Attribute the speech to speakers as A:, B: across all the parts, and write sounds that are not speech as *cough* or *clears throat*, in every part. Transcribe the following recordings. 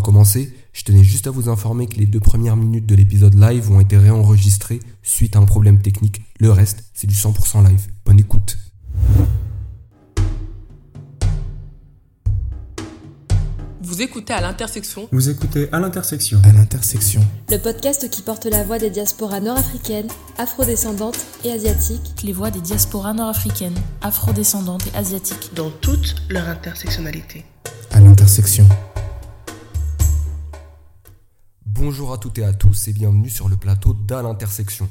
A: de commencer, je tenais juste à vous informer que les deux premières minutes de l'épisode live ont été réenregistrées suite à un problème technique. Le reste, c'est du 100% live. Bonne écoute.
B: Vous écoutez à l'intersection.
C: Vous écoutez à l'intersection.
D: À l'intersection.
E: Le podcast qui porte la voix des diasporas nord-africaines, afrodescendantes et asiatiques.
F: Les voix des diasporas nord-africaines, afrodescendantes et asiatiques.
G: Dans toute leur intersectionnalité.
D: À l'intersection.
A: Bonjour à toutes et à tous et bienvenue sur le plateau d'À l'intersection.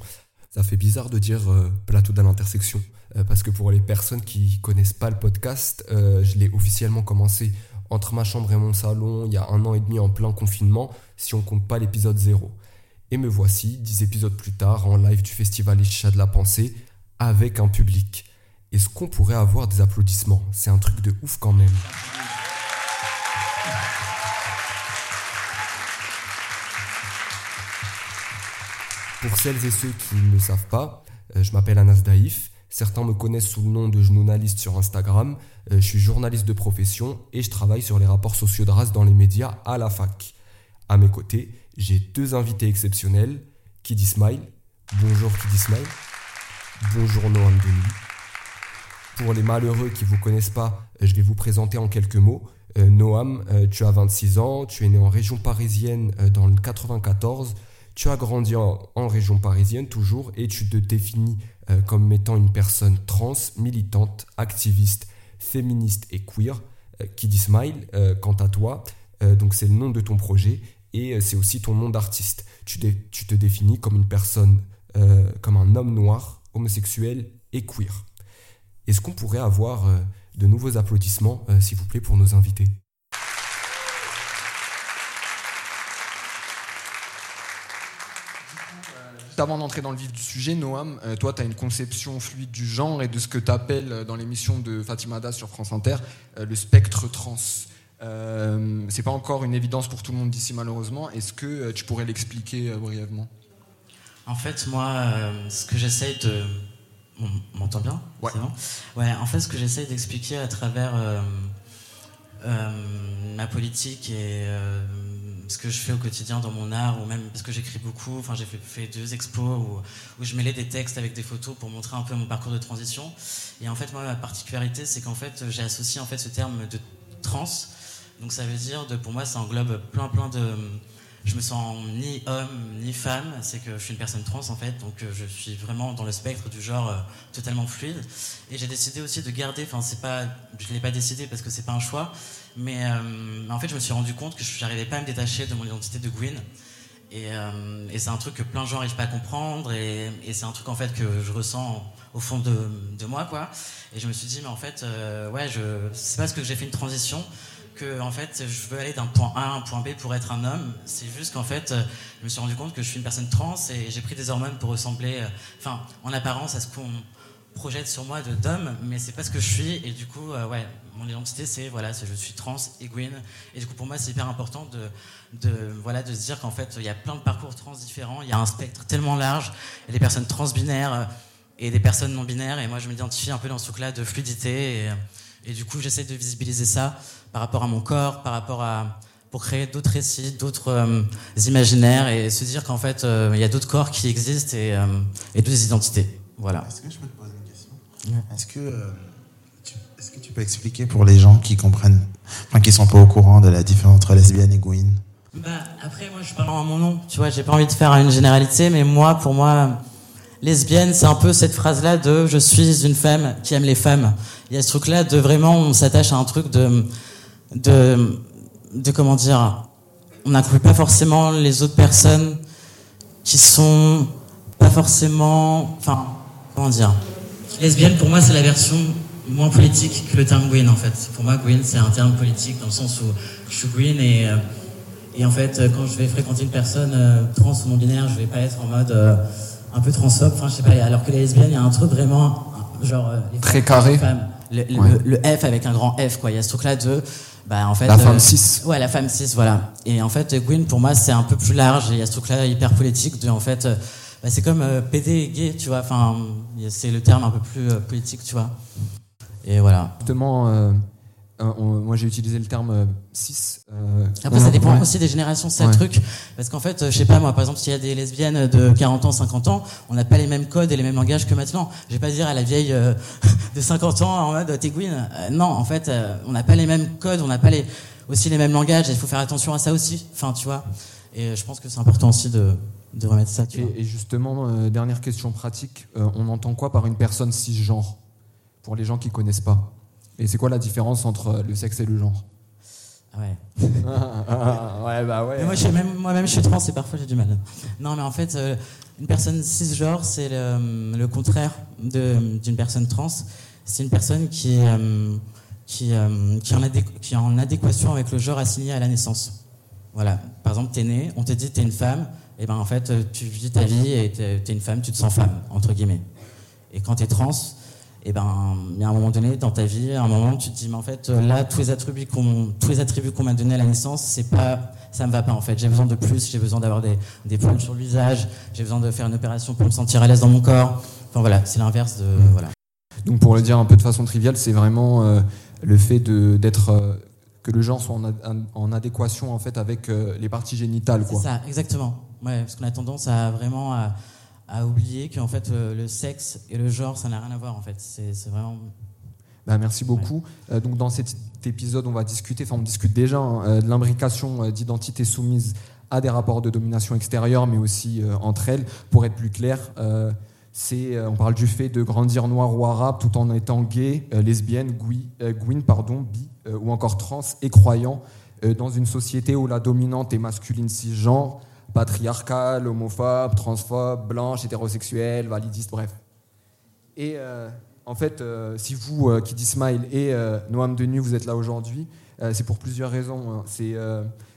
A: Ça fait bizarre de dire euh, plateau d'À l'intersection euh, parce que pour les personnes qui connaissent pas le podcast, euh, je l'ai officiellement commencé entre ma chambre et mon salon il y a un an et demi en plein confinement, si on compte pas l'épisode 0. Et me voici, dix épisodes plus tard, en live du festival Isha de la Pensée, avec un public. Est-ce qu'on pourrait avoir des applaudissements? C'est un truc de ouf quand même. Pour celles et ceux qui ne le savent pas, euh, je m'appelle Anas Daïf. Certains me connaissent sous le nom de journaliste sur Instagram. Euh, je suis journaliste de profession et je travaille sur les rapports sociaux de race dans les médias à la fac. À mes côtés, j'ai deux invités exceptionnels. Kid Smile. Bonjour Kid Smile. Bonjour Noam Denis. Pour les malheureux qui ne vous connaissent pas, euh, je vais vous présenter en quelques mots. Noam, tu as 26 ans, tu es né en région parisienne dans le 94. Tu as grandi en, région parisienne toujours et tu te définis euh, comme étant une personne trans, militante, activiste, féministe et queer. Euh, Kid Smile, euh, quant à toi, donc c'est le nom de ton projet et c'est aussi ton nom d'artiste. Tu, tu te définis comme une personne, comme un homme noir, homosexuel et queer. Est-ce qu'on pourrait avoir de nouveaux applaudissements, s'il vous plaît, pour nos invités?
H: Juste avant d'entrer dans le vif du sujet, Noam, euh, toi, tu as une conception fluide du genre et de ce que tu appelles dans l'émission de Fatima Das sur France Inter euh, le spectre trans. Euh, c'est pas encore une évidence pour tout le monde d'ici, malheureusement. Est-ce que euh, tu pourrais l'expliquer euh, brièvement?
I: En fait, moi, euh, ce que j'essaye de. On m'entend bien?
H: Ouais.
I: Bon? Ouais, en fait, ce que j'essaye d'expliquer à travers euh, euh, ma politique et euh, ce que je fais au quotidien dans mon art, ou même parce que j'écris beaucoup, enfin, j'ai fait, deux expos où, je mêlais des textes avec des photos pour montrer un peu mon parcours de transition. Et en fait, moi, ma particularité, c'est qu'en fait, j'ai associé en fait, ce terme de trans. Donc, ça veut dire, de, pour moi, ça englobe plein, plein de je me sens ni homme ni femme, c'est que je suis une personne trans en fait, donc je suis vraiment dans le spectre du genre euh, totalement fluide. Et j'ai décidé aussi de garder, enfin c'est pas, je l'ai pas décidé parce que c'est pas un choix, mais euh, en fait je me suis rendu compte que je n'arrivais pas à me détacher de mon identité de Gwyn. Et, euh, c'est un truc que plein de gens n'arrivent pas à comprendre, et, c'est un truc en fait que je ressens au fond de, moi quoi. Et je me suis dit mais en fait euh, ouais je, c'est parce que j'ai fait une transition que en fait je veux aller d'un point A à un point B pour être un homme. C'est juste qu'en fait je me suis rendu compte que je suis une personne trans et j'ai pris des hormones pour ressembler, enfin en apparence à ce qu'on projette sur moi de d'homme, mais c'est pas ce que je suis et du coup ouais mon identité c'est voilà je suis trans et Gwyn et du coup pour moi c'est hyper important de, de voilà de se dire qu'en fait il y a plein de parcours trans différents, il y a un spectre tellement large, il y a des personnes transbinaires euh, et des personnes non binaires et moi je m'identifie un peu dans ce truc là de fluidité. Et, euh, et du coup j'essaie de visibiliser ça par rapport à mon corps, par rapport à pour créer d'autres récits, d'autres euh, imaginaires et se dire qu'en fait euh, il y a d'autres corps qui existent et, euh, et d'autres identités. Voilà.
D: Est-ce que je peux te poser une question? Est-ce que, est-ce que tu peux expliquer pour les gens qui comprennent, enfin qui sont pas au courant de la différence entre lesbienne et Gwyn
I: Bah, après, moi, je parle en mon nom. Tu vois, j'ai pas envie de faire une généralité, mais moi, pour moi, lesbienne, c'est un peu cette phrase-là de je suis une femme qui aime les femmes. Il y a ce truc-là de vraiment, on s'attache à un truc de, de, de comment dire, on n'inclut pas forcément les autres personnes qui sont pas forcément, enfin, comment dire. Lesbienne, pour moi, c'est la version moins politique que le terme Gwyn, en fait. Pour moi, Gwyn, c'est un terme politique dans le sens où je suis Gwyn et, euh, et en fait, euh, quand je vais fréquenter une personne euh, trans ou non binaire, je vais pas être en mode euh, un peu transphobe, enfin, je sais pas. Alors que les lesbiennes, il y a un truc vraiment, genre, les
H: Très
I: femmes,
H: carré.
I: les femmes. Le, le-
H: Ouais.
I: le F avec un grand F, quoi. Il y a ce truc-là de, bah, en fait.
H: La femme
I: euh,
H: cis.
I: Ouais, la femme cis, voilà. Et en fait, Gwyn, pour moi, c'est un peu plus large. et Il y a ce truc-là hyper politique de, en fait, bah, c'est comme euh, PD et gay, tu vois. Enfin, c'est le terme un peu plus euh, politique, tu vois. Et voilà.
H: Justement, euh, euh, on- moi j'ai utilisé le terme 6.
I: Après, ça dépend aussi des générations, c'est
H: Ouais.
I: truc. Parce qu'en fait, euh, je sais pas, moi, par exemple, s'il y a des lesbiennes de 40 ans, 50 ans, on n'a pas les mêmes codes et les mêmes langages que maintenant. Je vais pas dire à la vieille euh, *laughs* de 50 ans en mode t'es. Euh, non, en fait, euh, on n'a pas les mêmes codes, on n'a pas les, aussi les mêmes langages. Il faut faire attention à ça aussi. Enfin, tu vois. Et euh, je pense que c'est important aussi de, de remettre ça, tu vois.
H: Et, justement, euh, dernière question pratique, euh, on entend quoi par une personne cisgenre? Pour les gens qui connaissent pas. Et c'est quoi la différence entre le sexe et le genre?
I: Ah ouais. *laughs*
H: Ouais, bah ouais.
I: Mais moi, je suis même, moi-même, je suis trans et parfois j'ai du mal. Non, mais en fait, euh, une personne cisgenre, c'est le, le contraire de- d'une personne trans. C'est une personne qui, est, euh, qui, euh, qui, est en adéqu- qui est en adéquation avec le genre assigné à la naissance. Voilà. Par exemple, t'es né, on te dit t'es une femme, et ben en fait, tu vis ta vie et t'es t'es une femme, tu te sens femme, entre guillemets. Et quand t'es trans, et ben, il y a un moment donné dans ta vie, à un moment, tu te dis, mais en fait, là, tous les attributs qu'on, tous les attributs qu'on m'a donnés à la naissance, c'est pas, ça me va pas en fait. J'ai besoin de plus, j'ai besoin d'avoir des, des poils sur le visage, j'ai besoin de faire une opération pour me sentir à l'aise dans mon corps. Enfin voilà, c'est l'inverse de, voilà.
H: Donc pour le dire un peu de façon triviale, c'est vraiment euh, le fait de- d'être euh, que le genre soit en, ad- en adéquation en fait avec euh, les parties génitales
I: C'est ça, exactement. Ouais, parce qu'on a tendance à vraiment à, à oublier qu'en fait euh, le sexe et le genre, ça n'a rien à voir en fait. C'est vraiment.
H: Bah, merci beaucoup. Euh, donc dans cet épisode, on va discuter, enfin on discute déjà hein, euh, de l'imbrication d'identités soumises à des rapports de domination extérieure, mais aussi euh, entre elles. Pour être plus clair, euh, c'est, euh, on parle du fait de grandir noir ou arabe tout en étant gay, lesbienne, gwyn, pardon, bi ou encore trans et croyant dans une société où la dominante est masculine cisgenre, patriarcale, homophobe, transphobe, blanche, hétérosexuelle, validiste, bref. Et euh, en fait, euh, si vous, euh, qui dit Smile et euh, Noam Denu, vous êtes là aujourd'hui, c'est pour plusieurs raisons. hein. C'est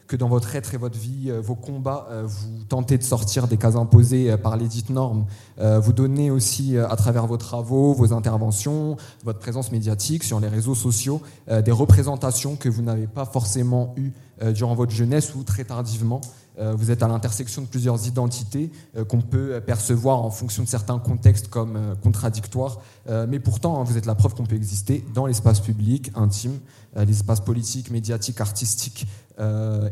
H: que dans votre être et votre vie, vos combats, vous tentez de sortir des cases imposées par les dites normes. Vous donnez aussi, à travers vos travaux, vos interventions, votre présence médiatique sur les réseaux sociaux, des représentations que vous n'avez pas forcément eues durant votre jeunesse ou très tardivement. Euh, vous êtes à l'intersection de plusieurs identités euh, qu'on peut percevoir en fonction de certains contextes comme euh, contradictoires. Mais pourtant, hein, vous êtes la preuve qu'on peut exister dans l'espace public, intime, l'espace politique, médiatique, artistique.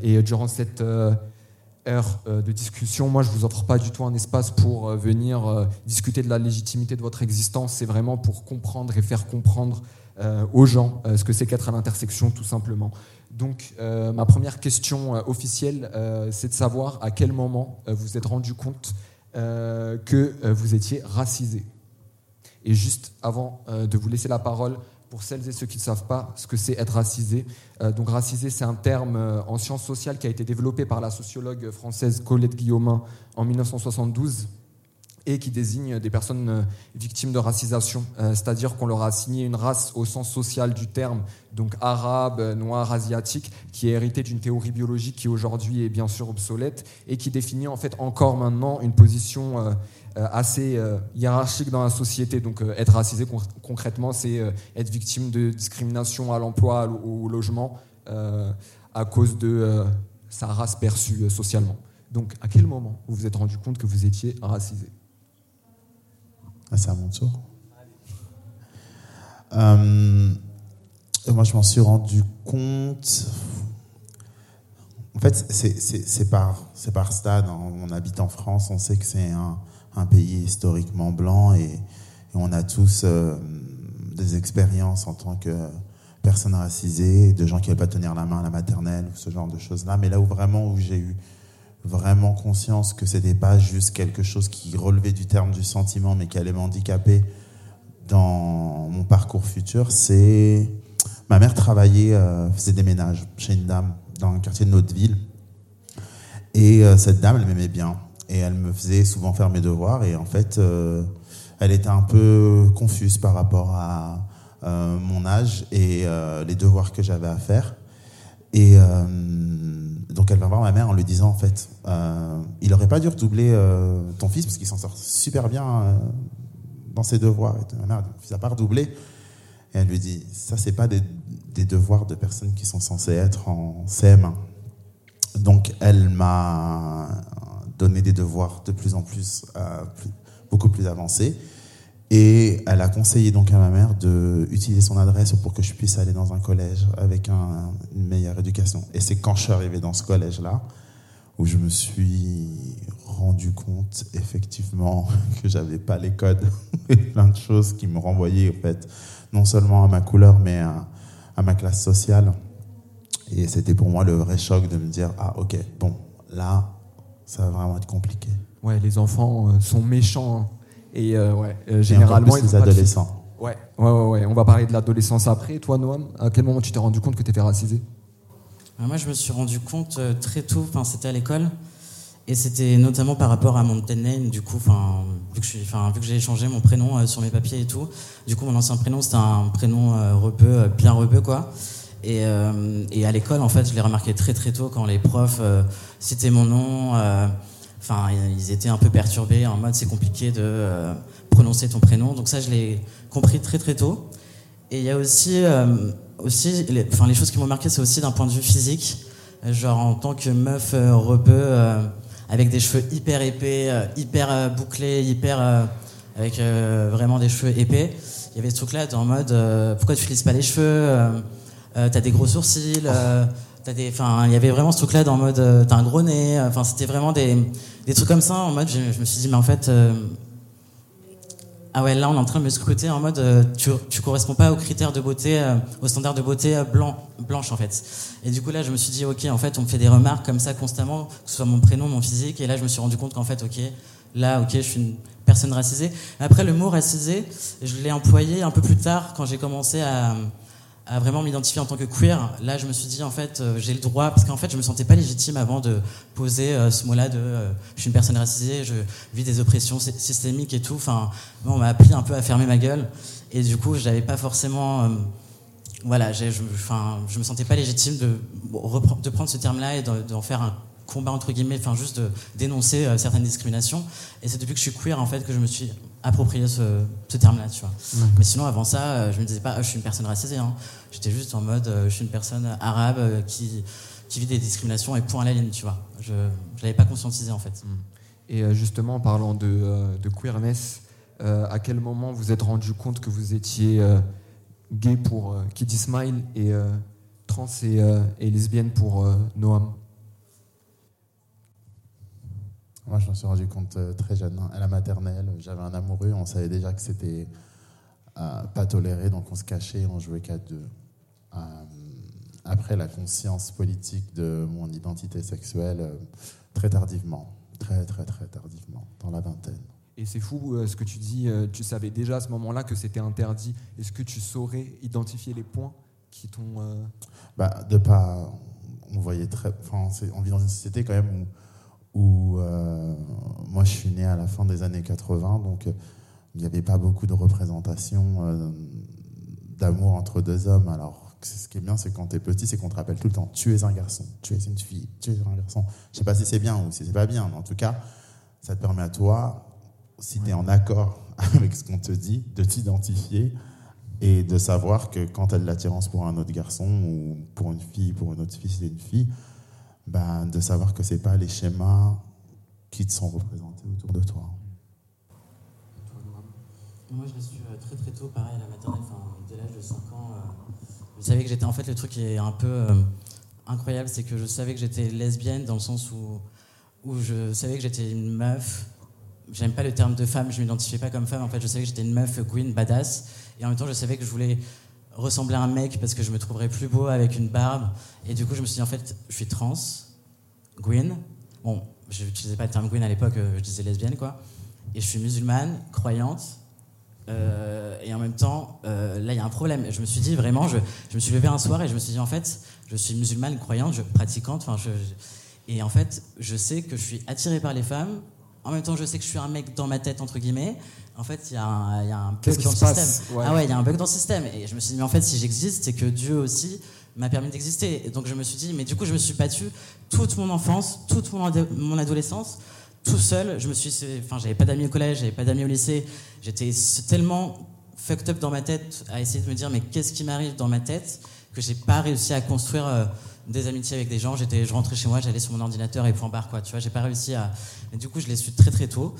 H: Et durant cette heure de discussion, moi, je vous offre pas du tout un espace pour venir discuter de la légitimité de votre existence. C'est vraiment pour comprendre et faire comprendre aux gens ce que c'est qu'être à l'intersection, tout simplement. Donc, euh, ma première question euh, officielle, euh, c'est de savoir à quel moment vous êtes rendu compte que vous étiez racisé. Et juste avant de vous laisser la parole, pour celles et ceux qui ne savent pas ce que c'est être racisé, donc racisé, c'est un terme en sciences sociales qui a été développé par la sociologue française Colette Guillaumin en 1972 et qui désigne des personnes euh, victimes de racisation, euh, c'est-à-dire qu'on leur a assigné une race au sens social du terme, donc arabe, euh, noir, asiatique, qui est héritée d'une théorie biologique qui aujourd'hui est bien sûr obsolète et qui définit en fait encore maintenant une position assez hiérarchique dans la société. Donc être racisé con- concrètement, c'est être victime de discrimination à l'emploi, au au logement, à cause de sa race perçue socialement. Donc à quel moment vous vous êtes rendu compte que vous étiez racisé?
D: Ah, c'est à mon tour. Euh, moi, je m'en suis rendu compte. En fait, c'est- par, stade. hein. On habite en France, on sait que c'est un, pays historiquement blanc et, on a tous euh, des expériences en tant que personnes racisées, de gens qui ne pas tenir la main à la maternelle ce genre de choses-là. Mais là où vraiment où j'ai eu vraiment conscience que c'était pas juste quelque chose qui relevait du terme du sentiment, mais qui allait m'handicaper dans mon parcours futur, c'est ma mère travaillait, euh, faisait des ménages chez une dame dans un quartier de notre ville, et euh, cette dame, elle m'aimait bien, et elle me faisait souvent faire mes devoirs, et en fait, euh, elle était un peu confuse par rapport à mon âge et les devoirs que j'avais à faire. Et donc elle va voir ma mère en lui disant en fait, euh, il aurait pas dû redoubler euh, ton fils parce qu'il s'en sort super bien euh, dans ses devoirs. Et ma mère, il n'a pas. Et elle lui dit, ça c'est pas des, des devoirs de personnes qui sont censées être en CM1. Donc elle m'a donné des devoirs de plus en plus- beaucoup plus avancés. Et elle a conseillé donc à ma mère d'utiliser son adresse pour que je puisse aller dans un collège avec une meilleure éducation. Et c'est quand je suis arrivé dans ce collège-là où je me suis rendu compte effectivement *laughs* que j'avais pas les codes *laughs* et plein de choses qui me renvoyaient en fait non seulement à ma couleur mais à, ma classe sociale. Et c'était pour moi le vrai choc de me dire ah ok bon là ça va vraiment être compliqué.
H: Ouais, les enfants euh, sont méchants hein. Et euh, ouais, euh, généralement
D: les adolescents.
H: Ouais, ouais, ouais, ouais, on va parler de l'adolescence après. Toi, Noam, à quel moment tu t'es rendu compte que tu étais racisé
I: Moi, je me suis rendu compte très tôt, enfin, c'était à l'école, et c'était notamment par rapport à mon name, du coup, enfin, vu que je enfin, vu que j'ai changé mon prénom sur mes papiers et tout, du coup, mon ancien prénom, c'était un prénom rebeu, bien rebeu, quoi. Et, et à l'école, en fait, je l'ai remarqué très très tôt quand les profs citaient mon nom. Ils étaient un peu perturbés en mode c'est compliqué de euh, prononcer ton prénom. Donc ça, je l'ai compris très très tôt. Et il y a aussi, euh, aussi les, enfin, les choses qui m'ont marqué, c'est aussi d'un point de vue physique. Genre en tant que meuf euh, rebeu, avec des cheveux hyper épais, hyper bouclés, hyper avec vraiment des cheveux épais. Il y avait ce truc-là en mode pourquoi tu lisses pas les cheveux T'as des gros sourcils Il y avait vraiment ce truc-là dans mode, euh, t'as un gros nez. Enfin, c'était vraiment des, des, trucs comme ça. En mode, je, me suis dit, mais en fait, euh, ah ouais, là, on est en train de me scruter en mode, euh, tu, tu corresponds pas aux critères de beauté, aux standards de beauté blanc, blanche en fait. Et du coup, là, je me suis dit, ok, en fait, on me fait des remarques comme ça constamment, que ce soit mon prénom, mon physique. Et là, je me suis rendu compte qu'en fait, ok, là, ok, je suis une personne racisée. Après, le mot racisé, je l'ai employé un peu plus tard quand j'ai commencé à à vraiment m'identifier en tant que queer, là je me suis dit en fait euh, j'ai le droit, parce qu'en fait je me sentais pas légitime avant de poser euh, ce mot-là de euh, je suis une personne racisée, je vis des oppressions systémiques et tout. Enfin, on m'a appris un peu à fermer ma gueule et du coup j'avais pas forcément, voilà, je, enfin, je me sentais pas légitime de, de prendre ce terme-là et d'en faire un combat entre guillemets, enfin juste de dénoncer certaines discriminations. Et c'est depuis que je suis queer en fait que je me suis approprié ce, terme-là, tu vois. Mais sinon, avant ça, euh, je me disais pas, oh, je suis une personne racisée. Hein. J'étais juste en mode, euh, je suis une personne arabe euh, qui, qui vit des discriminations et point à la ligne, tu vois. Je ne l'avais pas conscientisé, en fait. Mm.
H: Et justement, en parlant de, de queerness, à quel moment vous êtes rendu compte que vous étiez gay pour Kiddy Smile et trans et, et, lesbienne pour Noam?
D: Moi, je m'en suis rendu compte euh, très jeune. Hein. À la maternelle, j'avais un amoureux, on savait déjà que c'était euh, pas toléré, donc on se cachait, on jouait qu'à deux. Euh, après, la conscience politique de mon identité sexuelle, très tardivement, très très très tardivement, dans la vingtaine.
H: Et c'est fou ce que tu dis, tu savais déjà à ce moment-là que c'était interdit. Est-ce que tu saurais identifier les points qui t'ont...
D: Bah, de pas... On voyait très... Enfin, on vit dans une société quand même où où euh, moi je suis né à la fin des années 80, donc euh, il n'y avait pas beaucoup de représentation euh, d'amour entre deux hommes. Alors ce qui est bien, c'est quand tu es petit, c'est qu'on te rappelle tout le temps, tu es un garçon, tu es une fille, tu es un garçon. Je sais pas si c'est bien ou si c'est pas bien, mais en tout cas, ça te permet à toi, si tu es en accord *laughs* avec ce qu'on te dit, de t'identifier et de savoir que quand tu as de l'attirance pour un autre garçon ou pour une fille, pour une autre fille, c'est une fille, ben, de savoir que ce n'est pas les schémas qui te sont représentés autour de toi.
I: Moi, je l'ai su euh, très très tôt, pareil, à la maternelle, dès l'âge de 5 ans. Euh, je savais que j'étais. En fait, le truc qui est un peu euh, incroyable, c'est que je savais que j'étais lesbienne dans le sens où, où je savais que j'étais une meuf. J'aime pas le terme de femme, je m'identifiais pas comme femme. En fait, je savais que j'étais une meuf queen, badass. Et en même temps, je savais que je voulais ressembler à un mec parce que je me trouverais plus beau avec une barbe. Et du coup, je me suis dit, en fait, je suis trans, Gwyn. Bon, je n'utilisais pas le terme Gwyn à l'époque, euh, je disais lesbienne, quoi. Et je suis musulmane, croyante. Euh, et en même temps, euh, là, il y a un problème. Je me suis dit, vraiment, je, je, me suis levé un soir et je me suis dit, en fait, je suis musulmane, croyante, je, pratiquante. Enfin, je, et en fait, je sais que je suis attirée par les femmes. En même temps, je sais que je suis un mec dans ma tête, entre guillemets. En fait, il y, a un bug dans le système. Ah ouais, il y a un bug dans le système. Et je me suis dit, mais en fait, si j'existe, c'est que Dieu aussi m'a permis d'exister. Et donc je me suis dit, mais du coup, je me suis battu toute mon enfance, toute mon, mon adolescence, tout seul. Je me suis, enfin, j'avais pas d'amis au collège, j'avais pas d'amis au lycée. J'étais tellement fucked up dans ma tête à essayer de me dire, mais qu'est-ce qui m'arrive dans ma tête que j'ai pas réussi à construire euh, des amitiés avec des gens. J'étais, je rentrais chez moi, j'allais sur mon ordinateur et point barre quoi. Tu vois, j'ai pas réussi à. Mais du coup, je l'ai su très très tôt.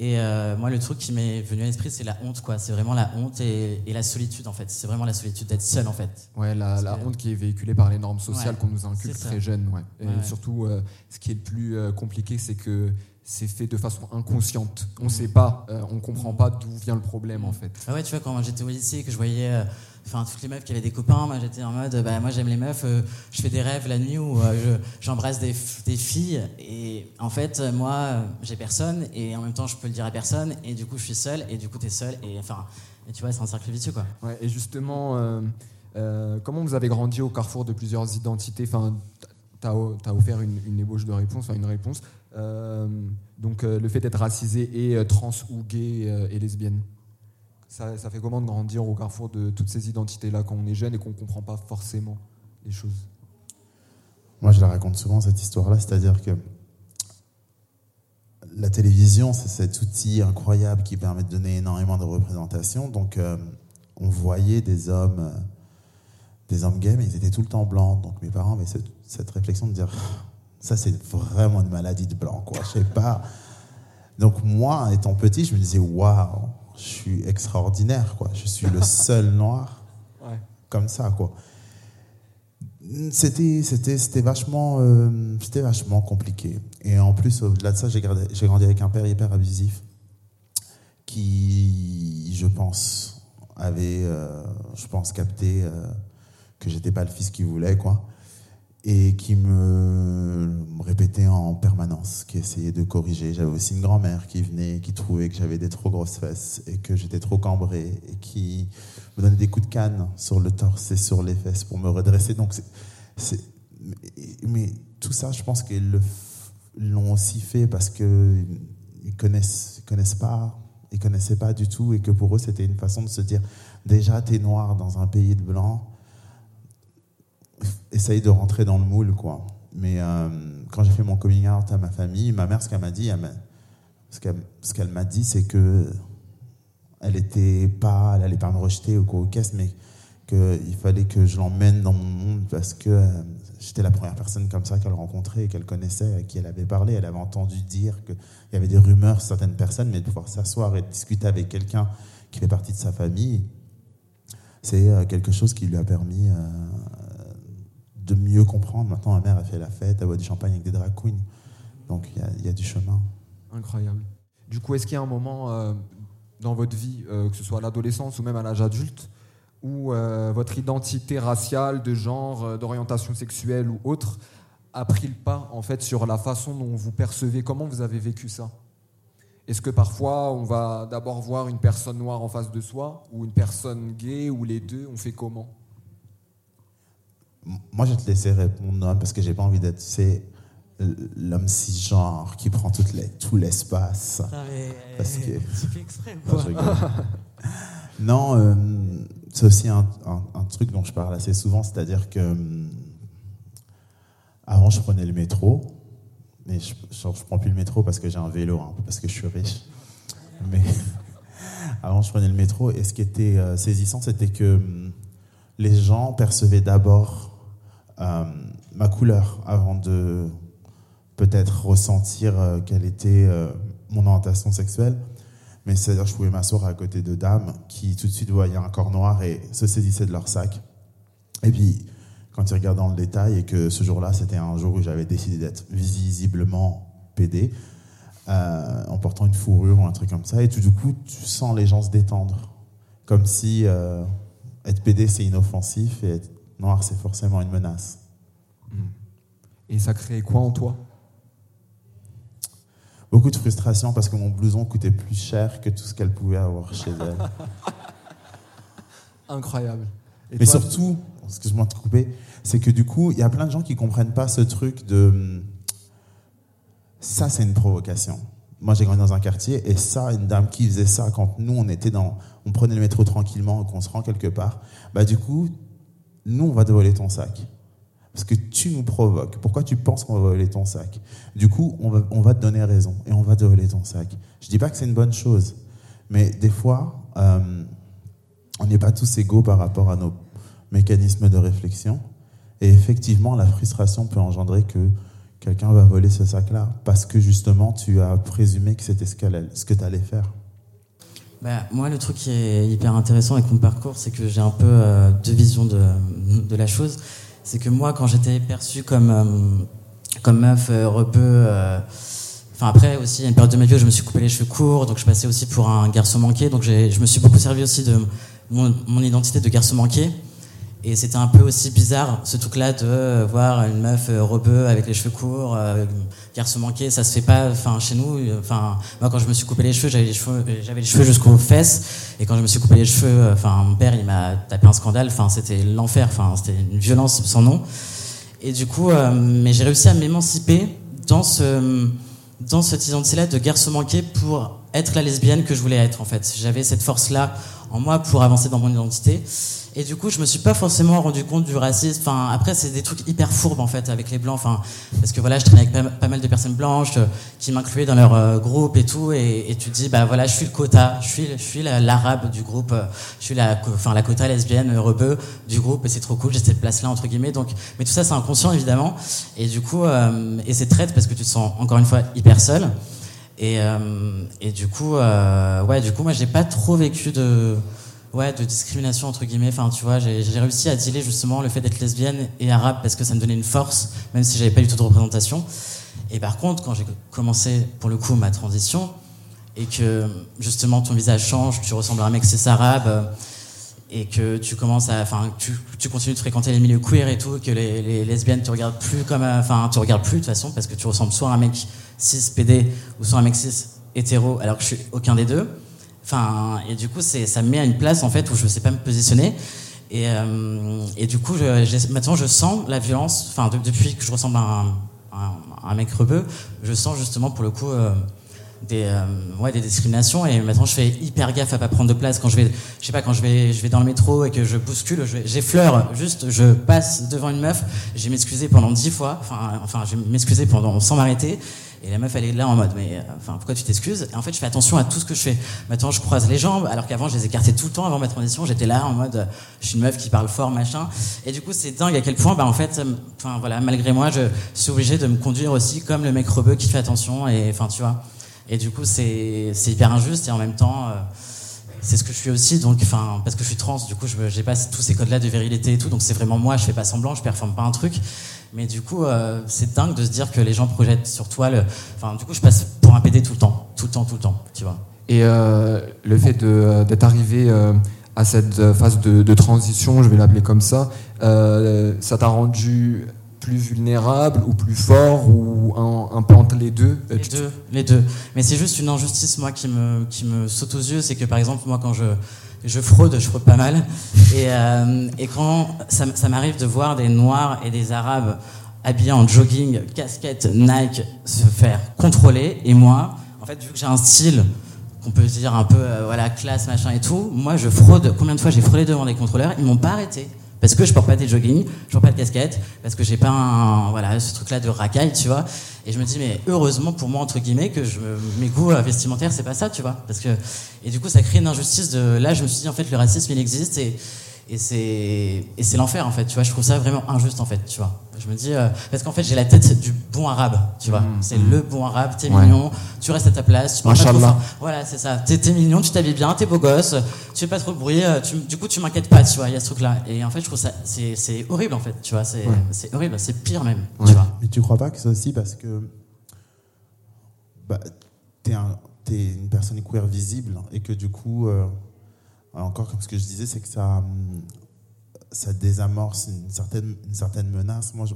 I: Et euh, moi, le truc qui m'est venu à l'esprit, c'est la honte, quoi. C'est vraiment la honte et, et la solitude, en fait. C'est vraiment la solitude d'être seul, en fait.
H: Ouais, la, la
I: que-
H: honte qui est véhiculée par les normes sociales
I: Ouais,
H: qu'on nous inculque très jeunes. Ouais. Et
I: Ouais,
H: surtout, euh, ce qui est le plus euh, compliqué, c'est que c'est fait de façon inconsciente. On ne sait pas, euh, on comprend pas d'où vient le problème en fait.
I: Ah ouais, tu vois, quand j'étais au lycée, que je voyais enfin, toutes les meufs qui avaient des copains, moi j'étais en mode, bah, moi j'aime les meufs, euh, je fais des rêves la nuit où euh, je- j'embrasse des, filles. Et en fait, moi, j'ai personne, et en même temps, je peux le dire à personne, et du coup, je suis seul, et du coup, t'es seul, et enfin, tu vois, c'est un cercle vicieux, quoi.
H: Ouais, et justement, euh, euh, comment vous avez grandi au carrefour de plusieurs identités? Enfin, tu as, offert une, une ébauche de réponse, enfin une réponse. Donc, le fait d'être racisé et trans ou gay et lesbienne, ça, fait comment de grandir au carrefour de toutes ces identités-là quand on est jeune et qu'on ne comprend pas forcément les choses?
D: Moi, je la raconte souvent, cette histoire-là, c'est-à-dire que la télévision, c'est cet outil incroyable qui permet de donner énormément de représentation. Donc, euh, on voyait des hommes, euh, des hommes gays, mais ils étaient tout le temps blancs. Donc, mes parents avaient cette, cette réflexion de dire, ça, c'est vraiment une maladie de blanc, quoi. Je sais pas. Donc, moi, étant petit, je me disais, waouh, je suis extraordinaire, quoi. Je suis le seul *laughs* noir
H: Ouais.
D: comme ça, quoi. C'était, c'était, c'était vachement, euh, c'était vachement compliqué. Et en plus, au-delà de ça, j'ai, gardé- j'ai grandi avec un père hyper abusif qui, je pense, avait, euh, je pense, capté euh, que j'étais pas le fils qu'il voulait, quoi. Et qui me, répétait en permanence, qui essayait de corriger. J'avais aussi une grand-mère qui venait, qui trouvait que j'avais des trop grosses fesses et que j'étais trop cambré et qui me donnait des coups de canne sur le torse et sur les fesses pour me redresser. Donc, mais, tout ça, je pense qu'ils l'ont aussi fait parce que ils connaissent, connaissent pas, ils connaissaient pas du tout et que pour eux, c'était une façon de se dire déjà, t'es noir dans un pays de blancs, essaye de rentrer dans le moule, quoi. Mais euh, quand j'ai fait mon coming out à ma famille, ma mère, ce qu'elle m'a dit, elle ce qu'elle, qu'elle m'a dit, c'est que elle était pas, elle allait pas me rejeter au cours mais qu'il fallait que je l'emmène dans mon monde parce que euh, j'étais la première personne comme ça qu'elle rencontrait qu'elle connaissait, à qui elle avait parlé. Elle avait entendu dire qu'il y avait des rumeurs sur certaines personnes, mais de pouvoir s'asseoir et discuter avec quelqu'un qui fait partie de sa famille, c'est euh, quelque chose qui lui a permis de mieux comprendre. Maintenant, ma mère a fait la fête, elle boit du champagne avec des drag queens. Donc il y a- du chemin.
H: Incroyable. Du coup, est-ce qu'il y a un moment euh, dans votre vie, euh, que ce soit à l'adolescence ou même à l'âge adulte, où euh, votre identité raciale, de genre, d'orientation sexuelle ou autre a pris le pas en fait sur la façon dont vous percevez? Comment vous avez vécu ça? Est-ce que parfois on va d'abord voir une personne noire en face de soi ou une personne gay ou les deux On fait comment?
D: Moi, je vais te laisser répondre, Noam, parce que j'ai pas envie d'être, tu sais, l- l'homme cisgenre qui prend toute les- tout l'espace. Parce que- *laughs*
I: Tu fais exprès ou
D: Non,
I: quoi
D: euh, c'est aussi un, un- un truc dont je parle assez souvent, c'est-à-dire que hum, avant je prenais le métro, mais je, je prends plus le métro parce que j'ai un vélo, hein, parce que je suis riche. Mais *laughs* avant je prenais le métro et ce qui était euh, saisissant, c'était que les gens percevaient d'abord euh, ma couleur avant de peut-être ressentir euh, quelle était euh, mon orientation sexuelle. Mais c'est-à-dire que je pouvais m'asseoir à côté de dames qui tout de suite voyaient un corps noir et se saisissaient de leur sac. Et puis, quand ils regardent dans le détail et que ce jour-là, c'était un jour où j'avais décidé d'être visiblement euh, en portant une fourrure ou un truc comme ça, et tout du coup, tu sens les gens se détendre. Comme si euh, être pédé, c'est inoffensif noir, c'est forcément une menace.
H: Et ça crée quoi en toi?
D: Beaucoup de frustration parce que mon blouson coûtait plus cher que tout ce qu'elle pouvait avoir chez elle. *laughs*
H: Incroyable. Et
D: Mais
H: toi,
D: surtout, excuse-moi de te couper, c'est que du coup, il y a plein de gens qui comprennent pas ce truc de ça, c'est une provocation. Moi, j'ai grandi dans un quartier et ça, une dame qui faisait ça quand nous, on était dans, on prenait le métro tranquillement et qu'on se rend quelque part, bah du coup, nous, on va te voler ton sac. Parce que tu nous provoques. Pourquoi tu penses qu'on va voler ton sac? Du coup, on va, te donner raison et on va te voler ton sac. Je dis pas que c'est une bonne chose, mais des fois, euh, on n'est pas tous égaux par rapport à nos mécanismes de réflexion. Et effectivement, la frustration peut engendrer que quelqu'un va voler ce sac-là parce que justement tu as présumé que c'était ce, ce que tu allais faire
I: bah, Moi, le truc qui est hyper intéressant avec mon parcours, c'est que j'ai un peu euh, deux visions de, la chose. C'est que moi, quand j'étais perçu comme, euh, comme meuf euh, rebeu, enfin après aussi, il y a une période de ma vie où je me suis coupé les cheveux courts, donc je passais aussi pour un garçon manqué, donc je me suis beaucoup servi aussi de mon identité de garçon manqué. Et c'était un peu aussi bizarre, ce truc-là, de voir une meuf euh, rebeu avec les cheveux courts, euh, garçon manqué, ça se fait pas, enfin, chez nous, enfin, moi, quand je me suis coupé les cheveux, j'avais les cheveux, j'avais les cheveux jusqu'aux fesses, et quand je me suis coupé les cheveux, euh, enfin, mon père, il m'a tapé un scandale, enfin, c'était l'enfer, enfin, c'était une violence sans nom. Et du coup, mais j'ai réussi à m'émanciper dans ce, dans cette identité-là de garçon manqué pour être la lesbienne que je voulais être, en fait. J'avais cette force-là en moi pour avancer dans mon identité. Et du coup, je me suis pas forcément rendu compte du racisme. Enfin, après, c'est des trucs hyper fourbes en fait avec les blancs. Enfin, parce que voilà, je traînais avec pas, mal de personnes blanches euh, qui m'incluaient dans leur euh, groupe et tout. Et, tu te dis, bah voilà, je suis le quota, je suis, je suis l'arabe du groupe, euh, je suis la, enfin la quota lesbienne rebeu du groupe. Et c'est trop cool, j'ai cette place-là entre guillemets. Donc, mais tout ça, c'est inconscient évidemment. Et du coup, et c'est traite parce que tu te sens encore une fois hyper seul. Et, et du coup, ouais, du coup, moi, j'ai pas trop vécu de ouais, de discrimination entre guillemets. Enfin, tu vois, j'ai réussi à dealer justement le fait d'être lesbienne et arabe parce que ça me donnait une force, même si j'avais pas du tout de représentation. Et par contre, quand j'ai commencé pour le coup ma transition et que justement ton visage change, tu ressembles à un mec c'est arabe et que tu commences à, enfin, tu, continues de fréquenter les milieux queer et tout, que les, les lesbiennes te regardent plus comme, enfin, te regardent plus de toute façon parce que tu ressembles soit à un mec cis PD ou soit à un mec cis hétéro alors que je suis aucun des deux. Enfin, et du coup, ça me met à une place en fait où je ne sais pas me positionner. Et, euh, et du coup, je, maintenant, je sens la violence. Enfin, depuis que je ressemble à un, un, mec rebeu, je sens justement pour le coup euh, des, euh, ouais, des discriminations. Et maintenant, je fais hyper gaffe à pas prendre de place quand je vais, je sais pas, quand je vais, je vais dans le métro et que je bouscule, j'effleure. Juste, je passe devant une meuf. J'ai m'excusé pendant dix fois. Enfin, enfin, je m'excuser pendant sans m'arrêter. Et la meuf, elle est là en mode, mais euh, enfin, pourquoi tu t'excuses? Et en fait, je fais attention à tout ce que je fais. Maintenant, je croise les jambes, alors qu'avant, je les écartais tout le temps avant ma transition. J'étais là en mode, je suis une meuf qui parle fort, machin. Et du coup, c'est dingue à quel point, bah, en fait, euh, enfin, voilà, malgré moi, je suis obligé de me conduire aussi comme le mec rebeu qui fait attention. Et enfin, tu vois. Et du coup, c'est hyper injuste et en même temps. Euh, c'est ce que je suis aussi, donc, enfin, parce que je suis trans, du coup, je j'ai pas tous ces codes-là de virilité et tout, donc c'est vraiment moi, je fais pas semblant, je performe pas un truc. Mais du coup, euh, c'est dingue de se dire que les gens projettent sur toi. Le... Enfin, du coup, je passe pour un PD tout le temps, tout le temps, tout le temps, tu vois.
H: Et euh, le fait euh, d'être arrivé à cette phase de, transition, je vais l'appeler comme ça, ça t'a rendu plus vulnérable ou plus fort ou un, peu entre les deux
I: Les deux, les deux. Mais c'est juste une injustice, moi, qui me, qui me saute aux yeux. C'est que, par exemple, moi, quand je je fraude, je fraude pas mal. Et, euh, quand ça, ça m'arrive de voir des Noirs et des Arabes habillés en jogging, casquette, Nike, se faire contrôler, et moi, en fait, vu que j'ai un style qu'on peut dire un peu, euh, voilà, classe, machin et tout, moi, je fraude. Combien de fois j'ai fraudé devant des contrôleurs Ils m'ont pas arrêté. Parce que je porte pas des jogging, je porte pas de casquette, parce que j'ai pas un, voilà, ce truc-là de racaille, tu vois. Et je me dis, mais heureusement pour moi, entre guillemets, que je, mes goûts vestimentaires, c'est pas ça, tu vois. Parce que, et du coup, ça crée une injustice de, là, je me suis dit, en fait, le racisme, il existe et, et c'est, et c'est l'enfer, en fait, tu vois. Je trouve ça vraiment injuste, en fait, tu vois. Je me dis, euh, parce qu'en fait, j'ai la tête du bon arabe, tu vois. Mmh. c'est le bon arabe, t'es mignon, tu restes à ta place, tu pas trop Voilà, c'est ça. T'es, es mignon, tu t'habilles bien, t'es beau gosse, tu fais pas trop de bruit, euh, du coup, tu m'inquiètes pas, tu vois. Il y a ce truc-là. Et en fait, je trouve ça, c'est, c'est horrible, en fait, tu vois. C'est, c'est horrible, c'est pire même, tu vois.
D: Mais tu crois pas que c'est aussi parce que bah, t'es es une personne queer visible et que du coup, euh, encore comme ce que je disais, c'est que ça, ça désamorce une certaine, une certaine menace. Moi, je,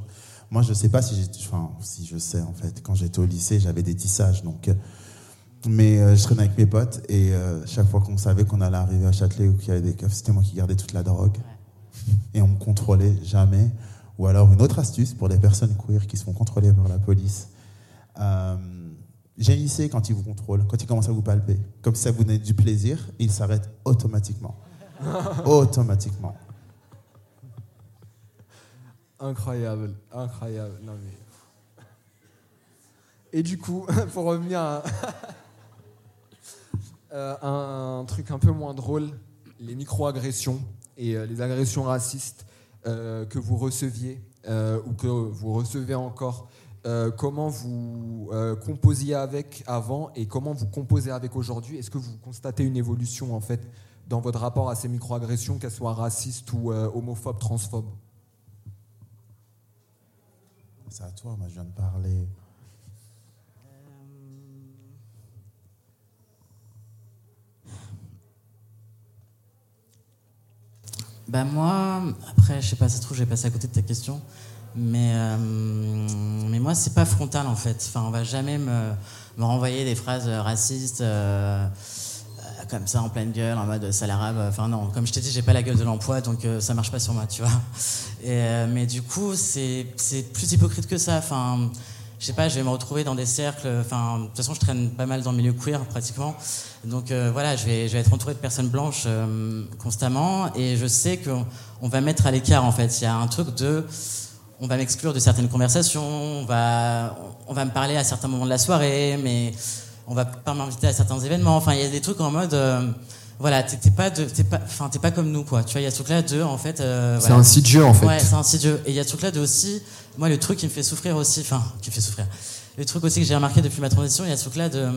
D: moi, je sais pas si enfin, si je sais en fait. Quand j'étais au lycée, j'avais des tissages, donc. Euh, mais euh, je traînais avec mes potes et chaque fois qu'on savait qu'on allait arriver à Châtelet ou qu'il y avait des keufs, c'était moi qui gardais toute la drogue. Et on me contrôlait jamais. Ou alors une autre astuce pour les personnes queer qui se font contrôler par la police. Gémissez quand il vous contrôle, quand il commence à vous palper. Comme si ça vous donnait du plaisir, il s'arrête automatiquement. *laughs* automatiquement.
H: Incroyable, incroyable. Non mais... Et du coup, *laughs* pour revenir à *laughs* euh, un, truc un peu moins drôle, les micro-agressions et euh, les agressions racistes euh, que vous receviez ou que vous recevez encore comment vous composiez avec avant et comment vous composez avec aujourd'hui? Est-ce que vous constatez une évolution en fait dans votre rapport à ces microagressions, qu'elles soient racistes ou homophobes, transphobes?
D: C'est à toi, moi je viens de parler.
I: Bah moi, après, je sais pas, ça se trouve, j'ai passé à côté de ta question. Mais, euh, mais moi, c'est pas frontal en fait. Enfin, on va jamais me, me renvoyer des phrases racistes euh, euh, comme ça en pleine gueule, en mode sale arabe. Enfin, non, comme je t'ai dit, j'ai pas la gueule de l'emploi, donc euh, ça marche pas sur moi, tu vois. *laughs* Euh, mais du coup, c'est plus hypocrite que ça. Enfin, je sais pas, je vais me retrouver dans des cercles. Enfin, de toute façon, je traîne pas mal dans le milieu queer pratiquement. Donc euh, voilà, je vais, je vais être entouré de personnes blanches euh, constamment et je sais qu'on on va mettre à l'écart en fait. Il y a un truc de. On va m'exclure de certaines conversations, on va, on va me parler à certains moments de la soirée, mais on va pas m'inviter à certains événements. Enfin, il y a des trucs en mode. euh, voilà, t'es pas, de- t'es pas, enfin, t'es pas comme nous, quoi. Tu vois, il y a ce truc-là de, en fait. euh,
H: C'est
I: voilà.
H: insidieux en fait.
I: Ouais, c'est insidieux. Et il y a ce truc-là de aussi, moi, le truc qui me fait souffrir aussi, enfin, qui me fait souffrir. Le truc aussi que j'ai remarqué depuis ma transition, il y a ce truc-là de,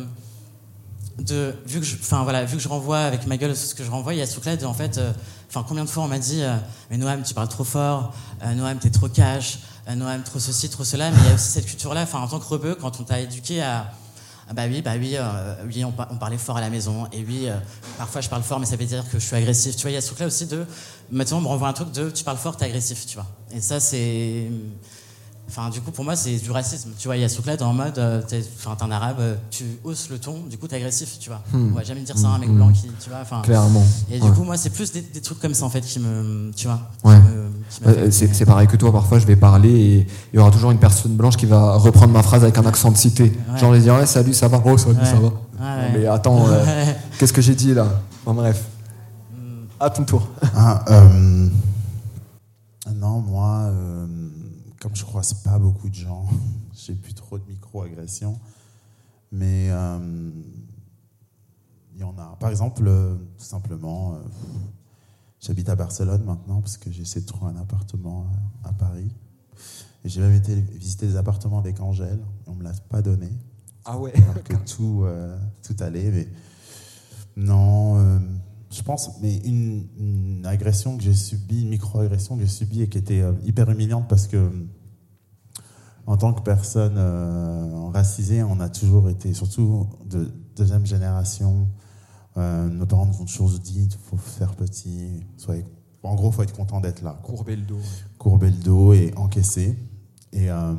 I: de, vu que je, enfin voilà, vu que je renvoie avec ma gueule ce que je renvoie, il y a ce truc-là de, en fait, euh, enfin, combien de fois on m'a dit, mais Noam, tu parles trop fort, Noam, t'es trop cash, Noam, trop ceci, trop cela, mais il y a aussi cette culture-là, enfin, en tant que rebeu, quand on t'a éduqué à, ah bah oui, bah oui, euh, oui on, par- on parlait fort à la maison. Et oui, euh, parfois je parle fort, mais ça veut dire que je suis agressif. Tu vois, il y a ce truc-là aussi de. Maintenant, on me renvoie un truc de tu parles fort, t'es agressif, tu vois. Et ça, c'est. Enfin, du coup, pour moi, c'est du racisme. Tu vois, il y a ce truc-là dans le mode, euh, t'es un arabe, euh, tu hausses le ton, du coup, t'es agressif, tu vois.
H: Hmm.
I: On va jamais dire ça à un mec
H: Hmm.
I: blanc qui, tu vois. Enfin,
H: Clairement.
I: et du
H: Ouais.
I: coup, moi, c'est plus des, des trucs comme ça, en fait, qui me. Tu vois.
H: Ouais. Euh, C'est pareil que toi, parfois je vais parler et il y aura toujours une personne blanche qui va reprendre ma phrase avec un accent de cité.
I: Ouais.
H: Genre, je vais dire, ouais, salut, ça va Oh, salut,
I: Ouais.
H: ça va.
I: Ouais,
H: Non,
I: ouais.
H: mais attends, euh, *laughs* qu'est-ce que j'ai dit là? Bon, bref.
I: Hmm.
H: À ton tour.
D: Ah, euh, non, moi, euh, comme je croise pas beaucoup de gens, *laughs* j'ai plus trop de micro-agressions. Mais euh, il y en a. Par exemple, euh, tout simplement, euh, j'habite à Barcelone maintenant parce que j'essaie de trouver un appartement à, Paris. Et j'ai même été visiter des appartements avec Angèle. On me l'a pas donné.
H: Ah ouais.
D: alors que tout, tout allait. Mais non, je pense, mais une, une agression que j'ai subie, une micro-agression que j'ai subie et qui était hyper humiliante parce que en tant que personne euh, racisée, on a toujours été, surtout de deuxième génération, euh, nos parents nous ont toujours dit il faut faire petit, soyez- en gros, il faut être content d'être là.
H: Courber le dos.
D: courber le dos et encaisser. Et euh,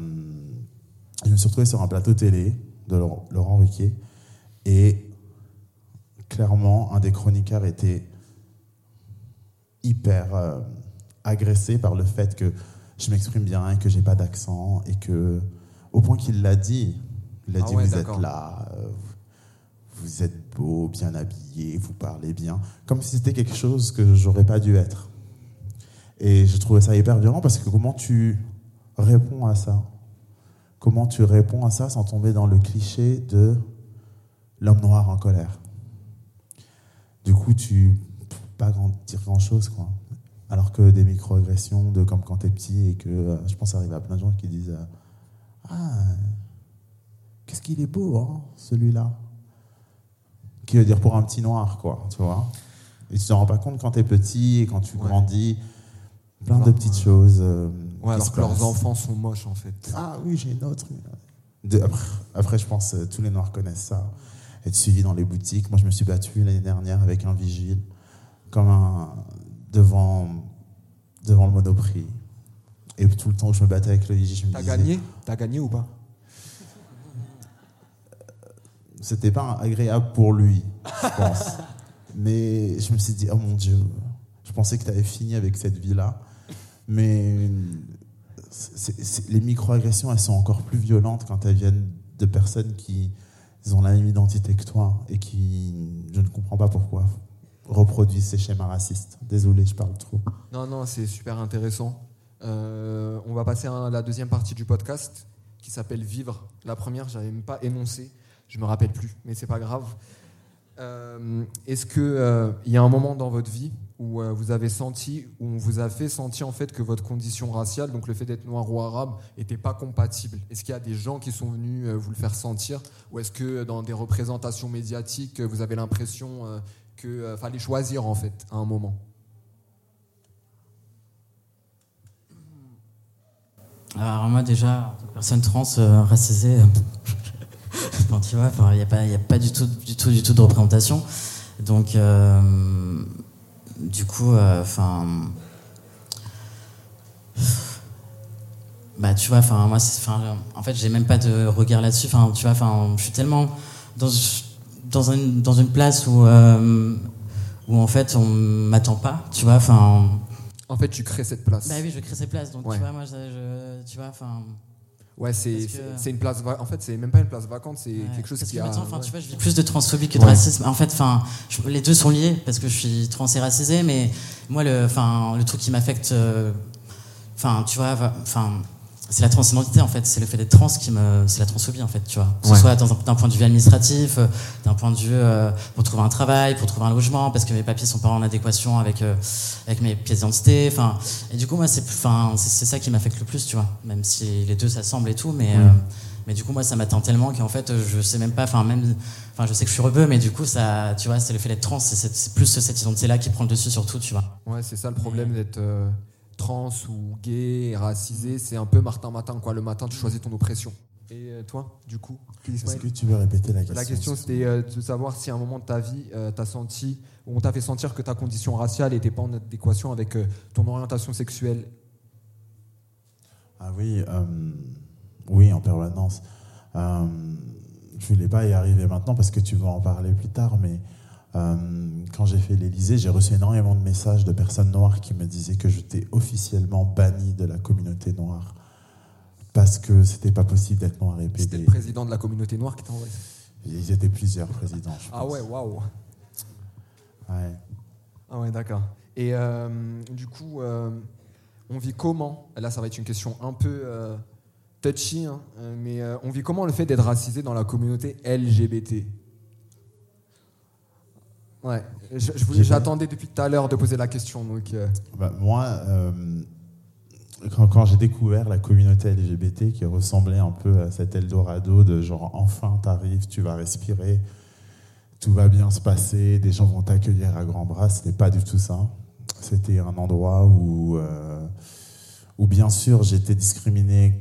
D: je me suis retrouvé sur un plateau télé de Laurent Ruquier. Et clairement, un des chroniqueurs était hyper agressé par le fait que je m'exprime bien et que j'ai pas d'accent et que, au point qu'il l'a dit, il a
H: Ah
D: dit
H: ouais,
D: vous êtes là, euh, vous êtes beau, bien habillé, vous parlez bien, comme si c'était quelque chose que j'aurais pas dû être. Et je trouvais ça hyper violent parce que comment tu réponds à ça? Comment tu réponds à ça sans tomber dans le cliché de l'homme noir en colère? Du coup, tu peux pas grand, dire grand chose, quoi. Alors que des micro-agressions, de comme quand t'es petit et que euh, je pense que ça arrive à plein de gens qui disent euh, Ah, qu'est-ce qu'il est beau, hein, celui-là Qui veut dire pour un petit noir, quoi, tu vois Et tu t'en rends pas compte quand t'es petit et quand tu
H: Ouais.
D: grandis, plein de petites
H: ouais.
D: choses. euh,
H: Ouais, alors que leurs enfants sont moches en fait.
D: Ah oui, j'ai une autre. De- après, après, je pense que tous les Noirs connaissent ça. Être suivi dans les boutiques. Moi, je me suis battu l'année dernière avec un vigile, comme un devant devant le Monoprix. Et tout le temps que je me battais avec le je me
H: T'as
D: disais,
H: gagné T'as gagné ou pas
D: c'était pas agréable pour lui, je pense. *laughs* Mais je me suis dit, oh mon Dieu, je pensais que tu avais fini avec cette vie-là. Mais c'est- c'est- les microagressions, elles sont encore plus violentes quand elles viennent de personnes qui ont la même identité que toi et qui, je ne comprends pas pourquoi, reproduisent ces schémas racistes. Désolé, je parle trop.
H: Non, non, c'est super intéressant. Euh, on va passer à la deuxième partie du podcast qui s'appelle Vivre. La première, j'avais même pas énoncé, je me rappelle plus, mais c'est pas grave. Euh, Est-ce qu'il euh, y a un moment dans votre vie où vous avez senti, où on vous a fait sentir en fait que votre condition raciale, donc le fait d'être noir ou arabe, n'était pas compatible? Est-ce qu'il y a des gens qui sont venus vous le faire sentir? Ou est-ce que dans des représentations médiatiques, vous avez l'impression euh, qu'il fallait choisir en fait à un moment
I: Alors moi déjà, que personne trans euh, racisée, *laughs* enfin, tu vois, il n'y a, pas- y a pas du tout, du tout, du tout de représentation. Donc, euh, du coup, euh, enfin, bah tu vois, enfin moi, en fait, j'ai même pas de regard là-dessus. Enfin, tu vois, enfin, je suis tellement dans une dans une place où euh, où en fait on m'attend pas, tu vois, enfin.
H: En fait, tu crées cette place.
I: Bah oui, je crée ces places, donc
H: Ouais.
I: tu vois, moi, je, je- tu vois, enfin.
H: Ouais, c'est
I: que-
H: une place. En fait, c'est même pas une place vacante, c'est
I: Ouais.
H: quelque chose
I: Parce
H: qui
I: que
H: a.
I: maintenant, enfin,
H: ouais.
I: tu vois, je vis plus de transphobie que de
H: Ouais.
I: racisme. En fait, enfin, les deux sont liés parce que je suis trans et racisé, mais moi, le, enfin, le truc qui m'affecte, euh, enfin, tu vois, enfin, c'est la transidentité en fait, c'est le fait d'être trans qui me, c'est la transphobie en fait, tu vois. Que ce
H: Ouais.
I: soit d'un point de vue administratif, euh, d'un point de vue euh, pour trouver un travail, pour trouver un logement, parce que mes papiers sont pas en adéquation avec euh, avec mes pièces d'identité, enfin. Et du coup, moi, c'est, plus- enfin, c'est ça qui m'affecte le plus, tu vois. Même si les deux s'assemblent et tout, mais euh, mais du coup, moi, ça m'atteint tellement qu'en fait, euh, je sais même pas, enfin, même, enfin, je sais que je suis rebeu, mais du coup, ça, tu vois, c'est le fait d'être trans, c'est plus cette identité-là qui prend le dessus sur tout, tu vois.
H: Ouais, c'est ça le problème d'être euh, trans ou gay, racisé. C'est un peu Martin Matin, quoi. Le matin, tu choisis ton oppression. Et euh, toi, du coup,
D: Est-ce que tu veux répéter la question
H: La question, c'était euh, de savoir si à un moment de ta vie, euh, t'as senti, ou on t'a fait sentir que ta condition raciale n'était pas en adéquation avec ton orientation sexuelle.
D: Ah oui, euh, oui, en permanence. Euh, je voulais pas y arriver maintenant parce que tu vas en parler plus tard, mais quand j'ai fait l'Élysée, j'ai reçu énormément de messages de personnes noires qui me disaient que j'étais officiellement banni de la communauté noire parce que c'était pas possible d'être noir et
H: C'était le président de la communauté noire qui t'a envoyé.
D: Ils étaient plusieurs présidents. je
H: Ah
D: pense.
H: ouais, waouh.
D: Ouais.
H: Ah ouais, d'accord. Et euh, du coup, euh, on vit comment? Là, ça va être une question un peu euh, touchy, hein, euh, mais euh, on vit comment le fait d'être racisé dans la communauté LGBT Ouais, j'attendais depuis tout à l'heure de poser la question. Donc, euh,
D: Bah, moi, euh, quand, quand j'ai découvert la communauté LGBT qui ressemblait un peu à cet Eldorado de genre enfin t'arrives, tu vas respirer, tout va bien se passer, des gens vont t'accueillir à grands bras, c'était pas du tout ça. C'était un endroit où, euh, où bien sûr j'étais discriminé,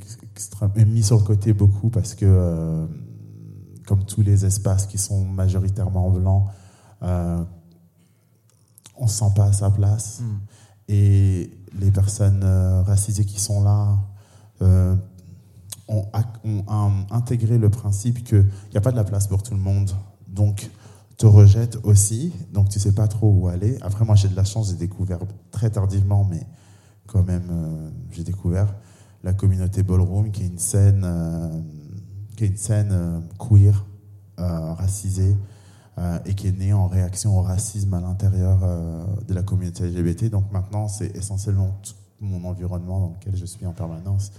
D: et mis sur le côté beaucoup parce que, comme tous les espaces qui sont majoritairement blancs, euh, on se sent pas à sa place.
H: hmm.
D: Et les personnes euh, racisées qui sont là euh, ont, intégré le principe qu'il n'y a pas de la place pour tout le monde. Donc, te rejettent aussi. Donc, tu sais pas trop où aller. Après, moi, j'ai de la chance, j'ai découvert très tardivement, mais quand même, euh, j'ai découvert la communauté Ballroom, qui est une scène, euh, qui est une scène queer, racisée, euh, et qui est née en réaction au racisme à l'intérieur euh, de la communauté LGBT. Donc maintenant, c'est essentiellement tout mon environnement dans lequel je suis en permanence,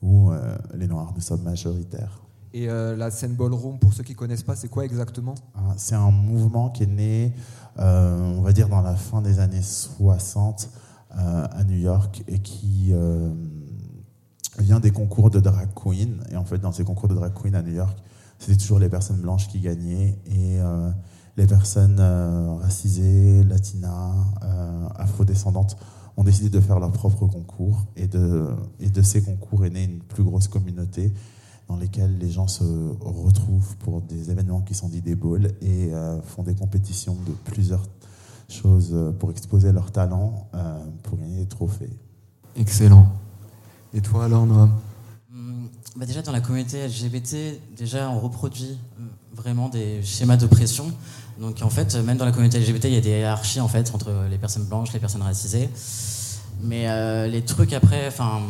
D: où euh, les Noirs, nous sommes majoritaires.
H: Et la scène ballroom, pour ceux qui connaissent pas, c'est quoi exactement?
D: Hein, C'est un mouvement qui est né, on va dire, dans la fin des années 60 euh, à New York et qui vient des concours de drag queen. Et en fait, dans ces concours de drag queen à New York, c'était toujours les personnes blanches qui gagnaient et euh, les personnes euh, racisées, latinas, euh, afrodescendantes ont décidé de faire leur propre concours. Et de, ces concours est née une plus grosse communauté dans lesquels les gens se retrouvent pour des événements qui sont dits des balls et euh, font des compétitions de plusieurs choses pour exposer leurs talents, pour gagner des trophées.
H: Excellent. Et toi alors, Noam?
I: Bah déjà dans la communauté LGBT, déjà on reproduit euh, vraiment des schémas d'oppression. Donc en fait, même dans la communauté LGBT, il y a des hiérarchies en fait entre les personnes blanches, les personnes racisées. Mais euh, les trucs après, enfin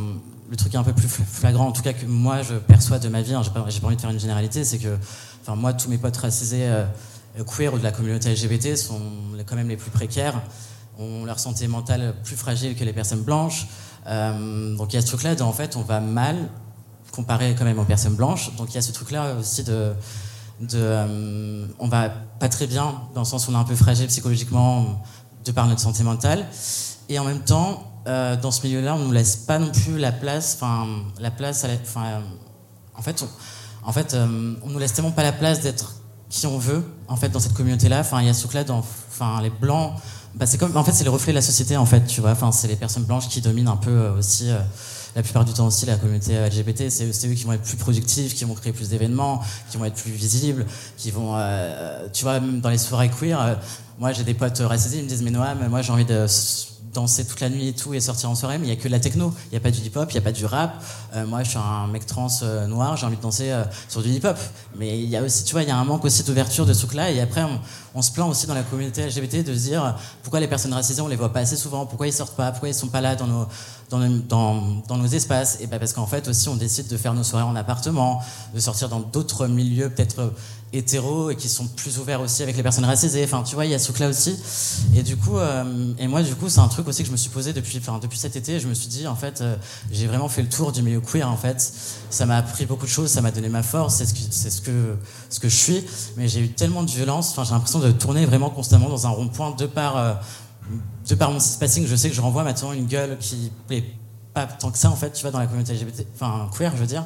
I: le truc un peu plus flagrant, en tout cas que moi je perçois de ma vie, hein, j'ai pas, envie de faire une généralité, c'est que, enfin moi tous mes potes racisés, euh, queer ou de la communauté LGBT sont quand même les plus précaires, ont leur santé mentale plus fragile que les personnes blanches. Euh, donc il y a ce truc-là, en fait, on va mal comparé quand même aux personnes blanches. Donc il y a ce truc-là aussi de, euh, on va pas très bien dans le sens où on est un peu fragile psychologiquement de par notre santé mentale, et en même temps, euh, dans ce milieu-là, on nous laisse pas non plus la place, enfin la place, enfin, en fait, on, en fait, on nous laisse tellement pas la place d'être qui on veut en fait dans cette communauté-là. Enfin, il y a ce truc-là, enfin les blancs bah, c'est comme, en fait, c'est le reflet de la société, en fait, tu vois. Enfin, c'est les personnes blanches qui dominent un peu euh, aussi, euh, la plupart du temps aussi, la communauté LGBT. C'est, eux qui vont être plus productifs, qui vont créer plus d'événements, qui vont être plus visibles, qui vont, euh, tu vois, même dans les soirées queer. moi, j'ai des potes racisés, ils me disent, mais Noam, moi, j'ai envie de danser toute la nuit et tout et sortir en soirée, mais il n'y a que la techno. Il n'y a pas du hip-hop, il n'y a pas du rap. Euh, moi, je suis un mec trans euh, noir, j'ai envie de danser euh, sur du hip-hop. Mais il y a aussi, tu vois, il y a un manque aussi d'ouverture de ce truc-là. Et après, on, se plaint aussi dans la communauté LGBT de se dire pourquoi les personnes racisées, on les voit pas assez souvent, pourquoi ils sortent pas, pourquoi ils sont pas là dans nos, dans dans, dans nos espaces? Et ben parce qu'en fait, aussi, on décide de faire nos soirées en appartement, de sortir dans d'autres milieux, peut-être hétéros et qui sont plus ouverts aussi avec les personnes racisées. Enfin, tu vois, il y a ce truc-là aussi. Et du coup, euh, et moi, du coup, c'est un truc aussi que je me suis posé depuis, enfin, depuis cet été. Je me suis dit, en fait, euh, j'ai vraiment fait le tour du milieu queer. En fait, ça m'a appris beaucoup de choses, ça m'a donné ma force, c'est ce que, c'est ce que, ce que je suis. Mais j'ai eu tellement de violence. Enfin, j'ai l'impression de tourner vraiment constamment dans un rond-point de par, euh, de par mon passing. Je sais que je renvoie maintenant une gueule qui plaît pas tant que ça, en fait, tu vois, dans la communauté LGBT, enfin queer, je veux dire.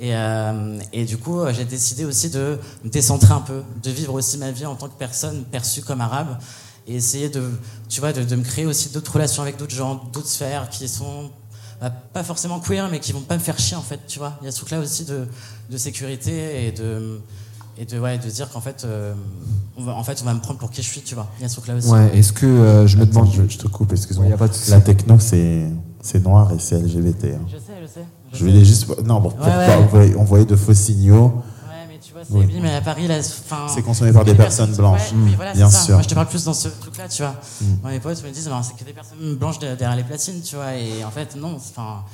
I: Et, euh, et, du coup, j'ai décidé aussi de me décentrer un peu, de vivre aussi ma vie en tant que personne perçue comme arabe, et essayer de, tu vois, de, de me créer aussi d'autres relations avec d'autres gens, d'autres sphères qui sont bah, pas forcément queer, mais qui vont pas me faire chier en fait, tu vois. Il y a ce truc-là aussi de, de, sécurité et de et de ouais, de dire qu'en fait, euh, on va, en fait, on va me prendre pour qui je suis, tu vois. Il y a ce truc-là aussi.
A: Ouais. Est-ce que euh, je me demande,
D: je, te coupe, excuse-moi. La techno, c'est c'est noir et c'est LGBT.
I: Hein. Je sais, je sais.
D: Je voulais juste. Non, bon, on voyait de faux signaux.
I: Ouais, mais tu vois, c'est oui. mais à Paris, là.
D: C'est consommé par des personnes, blanches.
I: Ouais, voilà, bien sûr. Moi, je te parle plus dans ce truc-là, tu vois. Mm. Moi, mes potes me disent, c'est que des personnes blanches derrière les platines, tu vois. Et en fait, non. Enfin.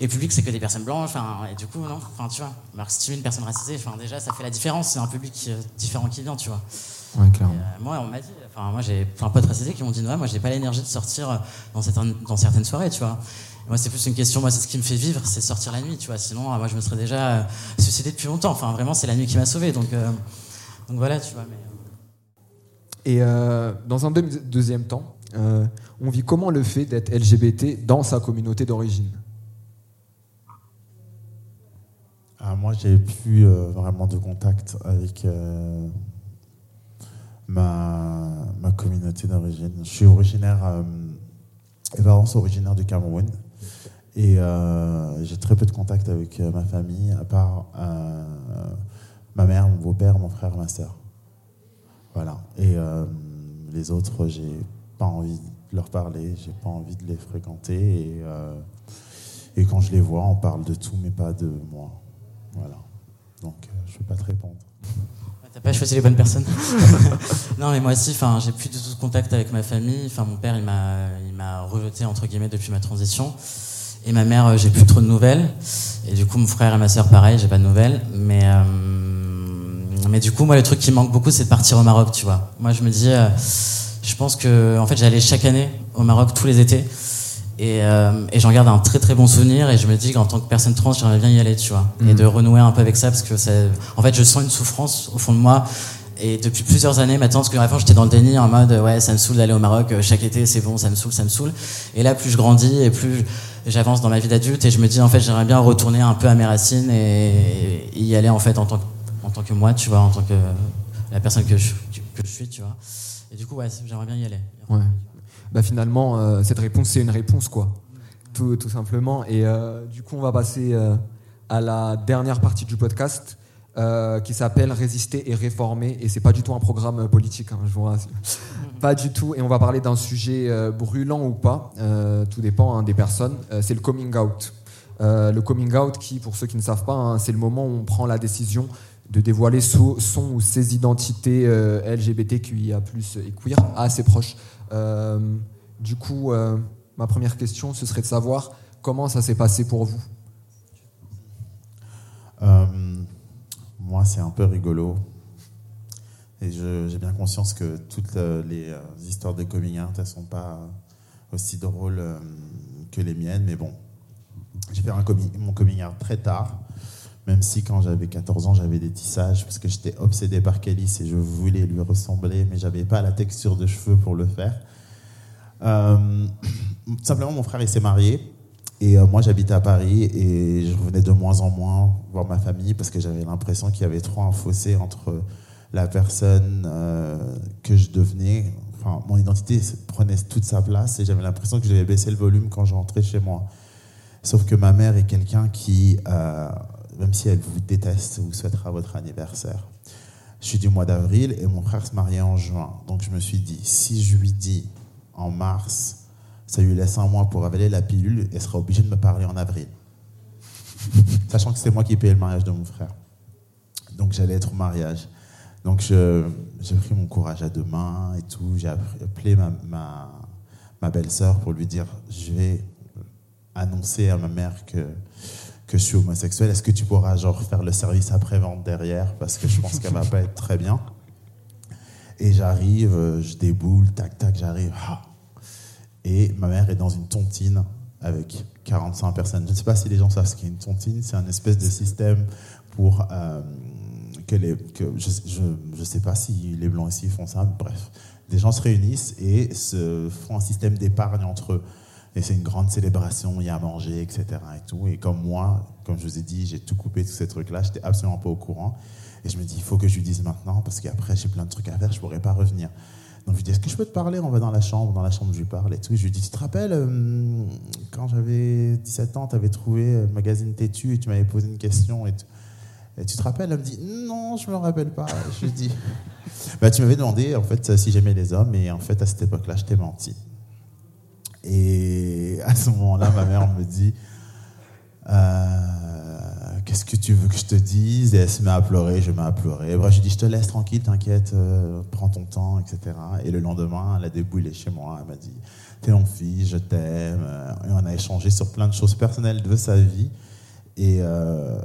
I: Et public, c'est que des personnes blanches, enfin, et du coup, non, enfin, tu vois. Alors si tu es une personne racisée, enfin, déjà, ça fait la différence. C'est un public euh, différent qui vient, tu vois.
A: Ouais, clairement.
I: Euh, moi, on m'a dit, enfin, moi, j'ai plein de potes racisés qui m'ont dit, non, moi, j'ai pas l'énergie de sortir euh, dans certaines, dans certaines soirées, tu vois. Moi, c'est plus une question, moi, c'est ce qui me fait vivre, c'est sortir la nuit, tu vois. Sinon, moi, je me serais déjà euh, suicidé depuis longtemps. Enfin, vraiment, c'est la nuit qui m'a sauvé. Donc, euh, donc voilà, tu vois. Mais...
A: Euh. Et dans un deuxième temps, on vit comment le fait d'être LGBT dans sa communauté d'origine?
D: Ah, Moi, j'ai plus vraiment de contact avec ma, ma communauté d'origine. Je suis originaire, mes parents sont originaires du Cameroun. Et euh, j'ai très peu de contact avec euh, ma famille, à part euh, ma mère, mon beau-père, mon frère, ma soeur. Voilà. Et les autres, j'ai pas envie de leur parler, j'ai pas envie de les fréquenter. Et, quand je les vois, on parle de tout, mais pas de moi. Voilà. Donc, je ne pas te répondre.
I: T'as pas choisi les bonnes personnes. *laughs* non, mais moi aussi, enfin, j'ai plus de contact avec ma famille. Enfin, mon père, il m'a, il m'a rejeté entre guillemets depuis ma transition. Et ma mère, euh, j'ai plus trop de nouvelles. Et du coup, mon frère et ma sœur, pareil, j'ai pas de nouvelles. Mais, euh, mais du coup, moi, le truc qui me manque beaucoup, c'est de partir au Maroc, tu vois. Moi, je me dis, euh, je pense que, en fait, j'allais chaque année au Maroc tous les étés. Et, et j'en garde un très très bon souvenir et je me dis qu'en tant que personne trans, j'aimerais bien y aller, tu vois. Et mm. de renouer un peu avec ça parce que ça, en fait, je sens une souffrance au fond de moi. Et depuis plusieurs années maintenant, parce que avant j'étais dans le déni en mode ouais ça me saoule d'aller au Maroc chaque été c'est bon ça me saoule ça me saoule. Et là plus je grandis et plus j'avance dans ma vie d'adulte et je me dis en fait j'aimerais bien retourner un peu à mes racines et, y aller en fait en tant que, en tant que moi tu vois en tant que la personne que je, que je suis tu vois. Et du coup ouais j'aimerais bien y aller.
A: Ouais. bah finalement euh, cette réponse c'est une réponse quoi. Tout, tout simplement. Et euh, du coup on va passer euh, à la dernière partie du podcast euh, qui s'appelle Résister et réformer. Et c'est pas du tout un programme politique, hein, je vous rassure. Pas du tout. Et on va parler d'un sujet euh, brûlant ou pas, euh, tout dépend hein, des personnes. c'est le coming out. le coming out, qui, pour ceux qui ne savent pas, hein, c'est le moment où on prend la décision de dévoiler son, ou ses identités LGBTQIA+, et queer à ses proches. du coup, ma première question, ce serait de savoir comment ça s'est passé pour vous.
D: Moi, c'est un peu rigolo. Et j'ai bien conscience que toutes les euh, histoires de coming out, elles ne sont pas aussi drôles euh, que les miennes. Mais bon, j'ai fait mon coming out très tard, Même si quand j'avais 14 ans, j'avais des tissages, parce que j'étais obsédé par Kélis et je voulais lui ressembler, mais j'avais pas la texture de cheveux pour le faire. Euh, *clears throat* simplement, mon frère, il s'est marié. Et euh, moi, j'habitais à Paris et je revenais de moins en moins voir ma famille parce que j'avais l'impression qu'il y avait trop un fossé entre la personne euh, que je devenais. Enfin, mon identité prenait toute sa place et j'avais l'impression que je devais baisser le volume quand je rentrais chez moi. Sauf que ma mère est quelqu'un qui, euh, même si elle vous déteste, vous souhaitera votre anniversaire. Je suis du mois d'avril et mon frère se mariait en juin. Donc je me suis dit, si je lui dis en mars, ça lui laisse un mois pour avaler la pilule et sera obligé de me parler en avril. *laughs* Sachant que c'est moi qui payais le mariage de mon frère. Donc j'allais être au mariage. Donc j'ai pris mon courage à deux mains et tout. J'ai appelé ma, ma, belle-sœur pour lui dire je vais annoncer à ma mère que, que je suis homosexuel. Est-ce que tu pourras genre faire le service après-vente derrière? Parce que je pense qu'elle va pas être très bien. Et j'arrive, je déboule, tac, tac, j'arrive. Ah, et ma mère est dans une tontine avec 45 personnes. Je ne sais pas si les gens savent ce qu'est une tontine. C'est un espèce de système pour euh, que les. Je ne sais pas si les Blancs ici font ça. Bref, des gens se réunissent et se font un système d'épargne entre eux. Et c'est une grande célébration, il y a à manger, etc. Et, tout. et comme moi, comme je vous ai dit, j'ai tout coupé, tous ces trucs-là, j'étais absolument pas au courant. Et je me dis, il faut que je lui dise maintenant, parce qu'après, j'ai plein de trucs à faire, je pourrais pas revenir. Donc je lui dis, est-ce que je peux te parler? On va dans la chambre, dans la chambre je lui parle et tout. Je lui dis, tu te rappelles, euh, quand j'avais 17 ans, tu avais trouvé le magazine Têtu et tu m'avais posé une question et, et, tu te rappelles? Elle me dit, non, je me rappelle pas. je lui dis, *laughs* bah, tu m'avais demandé en fait si j'aimais les hommes et en fait à cette époque-là, je t'ai menti. Et à ce moment-là, ma mère me dit, euh, qu'est-ce que tu veux que je te dise? Et elle se met à pleurer, je me mets à pleurer. Bref, je dis, je te laisse tranquille, t'inquiète, euh, prends ton temps, etc. Et le lendemain, elle a déboulé chez moi, elle m'a dit, t'es mon fils, je t'aime. Et on a échangé sur plein de choses personnelles de sa vie. Et, euh,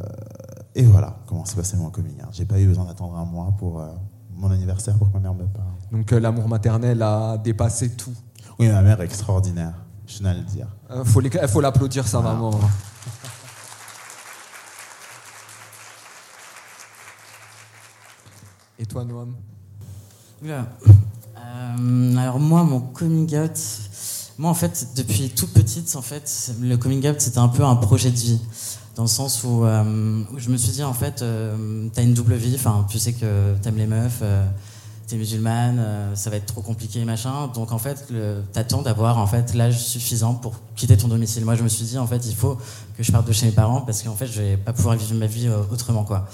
D: et voilà comment s'est passé mon coming J'ai pas eu besoin d'attendre un mois pour euh, mon anniversaire pour que ma mère me parle.
H: Donc euh, l'amour maternel a dépassé tout.
D: Oui, ma mère est extraordinaire, je tenais à le dire.
H: Il faut, faut l'applaudir, sa
D: Voilà.
H: maman. Et toi, Noam
I: Oula. Euh, alors moi, mon coming out, moi en fait, depuis toute petite, en fait, le coming out c'était un peu un projet de vie, dans le sens où, euh, je me suis dit en fait, euh, t'as une double vie, enfin, tu sais que t'aimes les meufs, euh, t'es musulmane, ça va être trop compliqué, machin. Donc en fait, t'attends d'avoir en fait l'âge suffisant pour quitter ton domicile. Moi, je me suis dit en fait, il faut que je parte de chez mes parents parce qu'en fait, je vais pas pouvoir vivre ma vie autrement, quoi.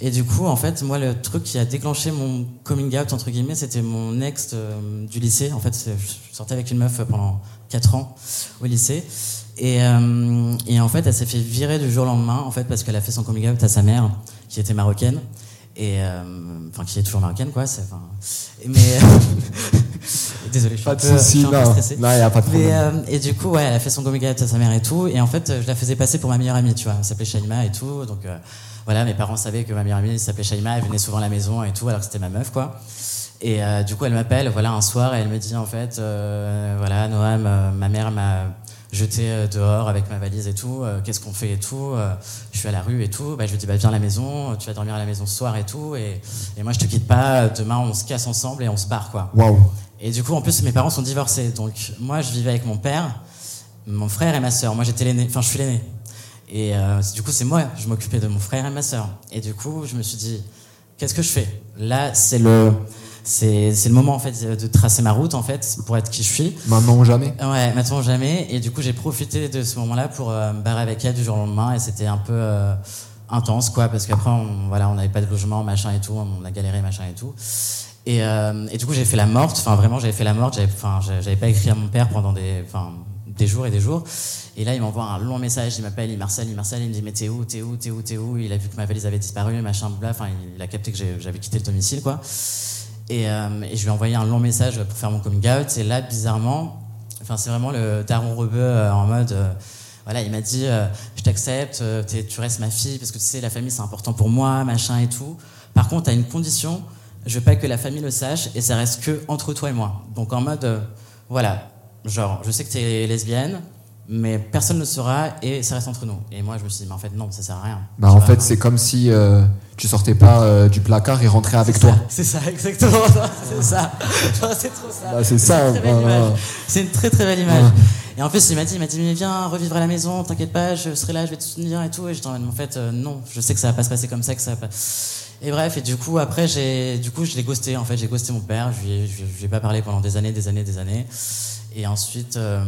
I: Et du coup, en fait, moi, le truc qui a déclenché mon coming out, entre guillemets, c'était mon ex euh, du lycée. En fait, je sortais avec une meuf pendant 4 ans au lycée. Et, euh, et en fait, elle s'est fait virer du jour au lendemain, en fait, parce qu'elle a fait son coming out à sa mère, qui était marocaine. Et, euh, enfin, qui est toujours marocaine, quoi. mais. *laughs* Désolé, je suis
H: Pas
I: peu, je
H: soucis,
I: suis un peu
H: non.
I: stressé.
H: Non, y a pas de
I: Mais,
H: problème.
I: euh, et du coup, ouais, elle a fait son coming out à sa mère et tout. Et en fait, je la faisais passer pour ma meilleure amie, tu vois. Elle s'appelait Shaima et tout. Donc, euh, voilà, mes parents savaient que ma meilleure amie s'appelait Shaima. Elle venait souvent à la maison et tout, alors que c'était ma meuf, quoi. Et euh, du coup, elle m'appelle, voilà, un soir, et elle me dit, en fait, euh, voilà, Noam, euh, ma mère m'a jeté dehors avec ma valise et tout. Qu'est-ce qu'on fait et tout Je suis à la rue et tout. Bah, je lui dis, bah, viens à la maison. Tu vas dormir à la maison ce soir et tout. Et, et moi, je te quitte pas. Demain, on se casse ensemble et on se barre, quoi.
H: Waouh.
I: Et du coup, en plus, mes parents sont divorcés. Donc, moi, je vivais avec mon père, mon frère et ma sœur. Moi, j'étais l'aîné. Enfin, je suis l'aîné. Et euh, du coup, c'est moi. Je m'occupais de mon frère et ma sœur. Et du coup, je me suis dit, qu'est-ce que je fais? Là, c'est le, c'est, le moment en fait de tracer ma route en fait pour être qui je suis.
H: Maintenant ou jamais
I: Ouais, maintenant ou jamais. Et du coup, j'ai profité de ce moment-là pour euh, me barrer avec elle du jour au lendemain. Et c'était un peu euh, intense, quoi, parce qu'après, on, voilà, on n'avait pas de logement, machin et tout. On a galéré, machin et tout. Et, et du coup, j'ai fait la morte. Enfin, vraiment, j'avais fait la morte. J'avais, enfin, j'avais pas écrit à mon père pendant des, enfin, des jours et des jours. Et là, il m'envoie un long message. Il m'appelle, il m'harcèle, il m'harcèle. Il me dit, mais t'es où, t'es où, t'es où, t'es où? Il a vu que ma valise avait disparu, machin, bla. Enfin, il a capté que j'avais quitté le domicile, quoi. Et, euh, et je lui ai envoyé un long message pour faire mon coming out. Et là, bizarrement, enfin, c'est vraiment le daron rebeu euh, en mode. euh, voilà, il m'a dit euh, Je t'accepte, tu restes ma fille, parce que tu sais, la famille c'est important pour moi, machin et tout. Par contre, à une condition je veux pas que la famille le sache et ça reste que entre toi et moi. Donc en mode, voilà, genre, je sais que t'es lesbienne, mais personne ne le saura et ça reste entre nous. Et moi, je me suis dit, mais en fait, non, ça sert à rien.
H: Bah, en fait, c'est comme si euh, tu sortais pas euh, du placard et rentrais avec toi.
I: C'est ça, exactement. *laughs* c'est ça. c'est trop ça.
H: Bah, c'est ça.
I: C'est une très très belle image. Et en plus, il m'a dit, il m'a dit, mais viens revivre à la maison, t'inquiète pas, je serai là, je vais te soutenir et tout. Et j'étais en fait, euh, non, je sais que ça va pas se passer comme ça, que ça va pas. Et bref, et du coup, après, j'ai, du coup, je l'ai ghosté, en fait, j'ai ghosté mon père, je lui, je lui ai pas parlé pendant des années, des années, des années. Et ensuite, euh,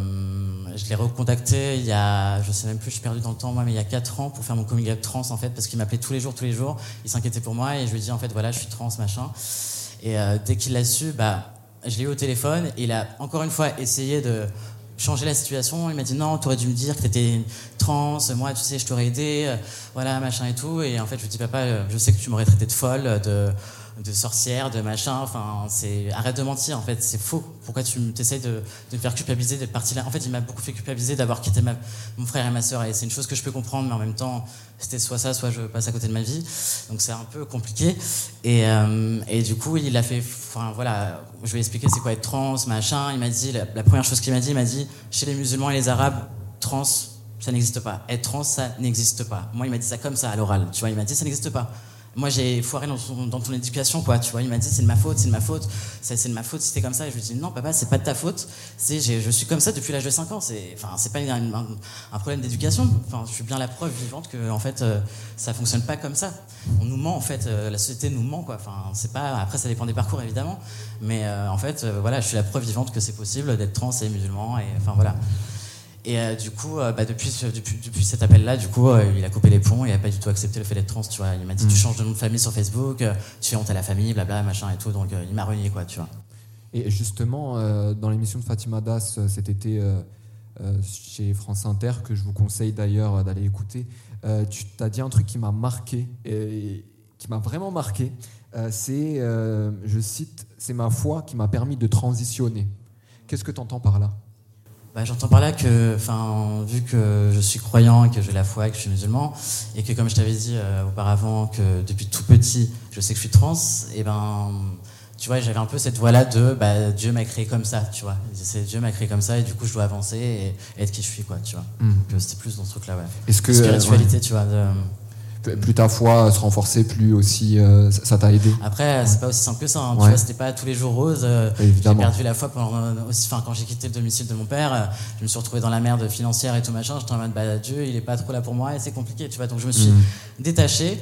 I: je l'ai recontacté il y a, je sais même plus, je suis perdu dans le temps, moi, mais il y a 4 ans pour faire mon coming out trans, en fait, parce qu'il m'appelait tous les jours, tous les jours. Il s'inquiétait pour moi et je lui dit, en fait, voilà, je suis trans, machin. Et euh, dès qu'il l'a su, bah, je l'ai eu au téléphone et il a encore une fois essayé de changer la situation. Il m'a dit, non, tu aurais dû me dire que tu étais trans, moi, tu sais, je t'aurais aidé, euh, voilà, machin et tout. Et en fait, je lui dis, papa, je sais que tu m'aurais traité de folle, de de sorcière, de machin. Enfin, c'est arrête de mentir. En fait, c'est faux. Pourquoi tu t'essayes de, de me faire culpabiliser d'être parti là? En fait, il m'a beaucoup fait culpabiliser d'avoir quitté ma, mon frère et ma sœur. Et c'est une chose que je peux comprendre, mais en même temps, c'était soit ça, soit je passe à côté de ma vie. Donc c'est un peu compliqué. Et, euh, et du coup, il a fait. Enfin voilà, je vais expliquer c'est quoi être trans, machin. Il m'a dit la, la, première chose qu'il m'a dit, il m'a dit chez les musulmans et les arabes, trans. Ça n'existe pas. Être trans, ça n'existe pas. Moi, il m'a dit ça comme ça à l'oral. Tu vois, il m'a dit ça n'existe pas moi j'ai foiré dans ton, dans ton, éducation quoi. Tu vois il m'a dit c'est de ma faute c'est de ma faute c'est de ma faute si t'es comme ça. Et je lui dis non papa c'est pas de ta faute. C'est je suis comme ça depuis l'âge de 5 ans. C'est enfin c'est pas un, un, problème d'éducation. Enfin je suis bien la preuve vivante que en fait euh, ça fonctionne pas comme ça. On nous ment en fait euh, la société nous ment quoi. Enfin c'est pas après ça dépend des parcours évidemment. Mais euh, en fait voilà je suis la preuve vivante que c'est possible d'être trans et musulman et enfin voilà et euh, du coup, euh, bah, depuis, depuis, depuis, cet appel-là, du coup, euh, il a coupé les ponts, il n'a pas du tout accepté le fait d'être trans, tu vois. Il m'a dit, tu mm. changes de nom de famille sur Facebook, tu fais honte à la famille, blabla, machin et tout. Donc, il m'a renié, quoi, tu vois.
H: Et justement, dans l'émission de Fatima Das cet été chez France Inter, que je vous conseille d'ailleurs d'aller écouter, tu as dit un truc qui m'a marqué, et, qui m'a vraiment marqué. c'est, je cite, c'est ma foi qui m'a permis de transitionner. Qu'est-ce que tu entends par là?
I: Bah, J'entends par là que, vu que je suis croyant et que j'ai la foi et que je suis musulman, et que comme je t'avais dit euh, auparavant, que depuis tout petit, je sais que je suis trans, et ben, tu vois, j'avais un peu cette voie-là de bah, Dieu m'a créé comme ça, tu vois. Dieu m'a créé comme ça, et du coup, je dois avancer et, être qui je suis, quoi, tu vois. Hmm. C'était plus dans ce truc-là, ouais.
H: Est-ce que.
I: Spiritualité, tu vois. De,
H: plus ta foi se renforcer, plus aussi euh, ça t'a aidé.
I: Après, c'est pas aussi simple que ça. Hein. Tu vois, c'était pas tous les jours rose. Euh, j'ai perdu la foi pendant euh, aussi. Enfin, quand j'ai quitté le domicile de mon père, je me suis retrouvé dans la merde financière et tout machin. J'étais en mode, bah Dieu, il est pas trop là pour moi et c'est compliqué, tu vois. Donc je me suis mm. détaché.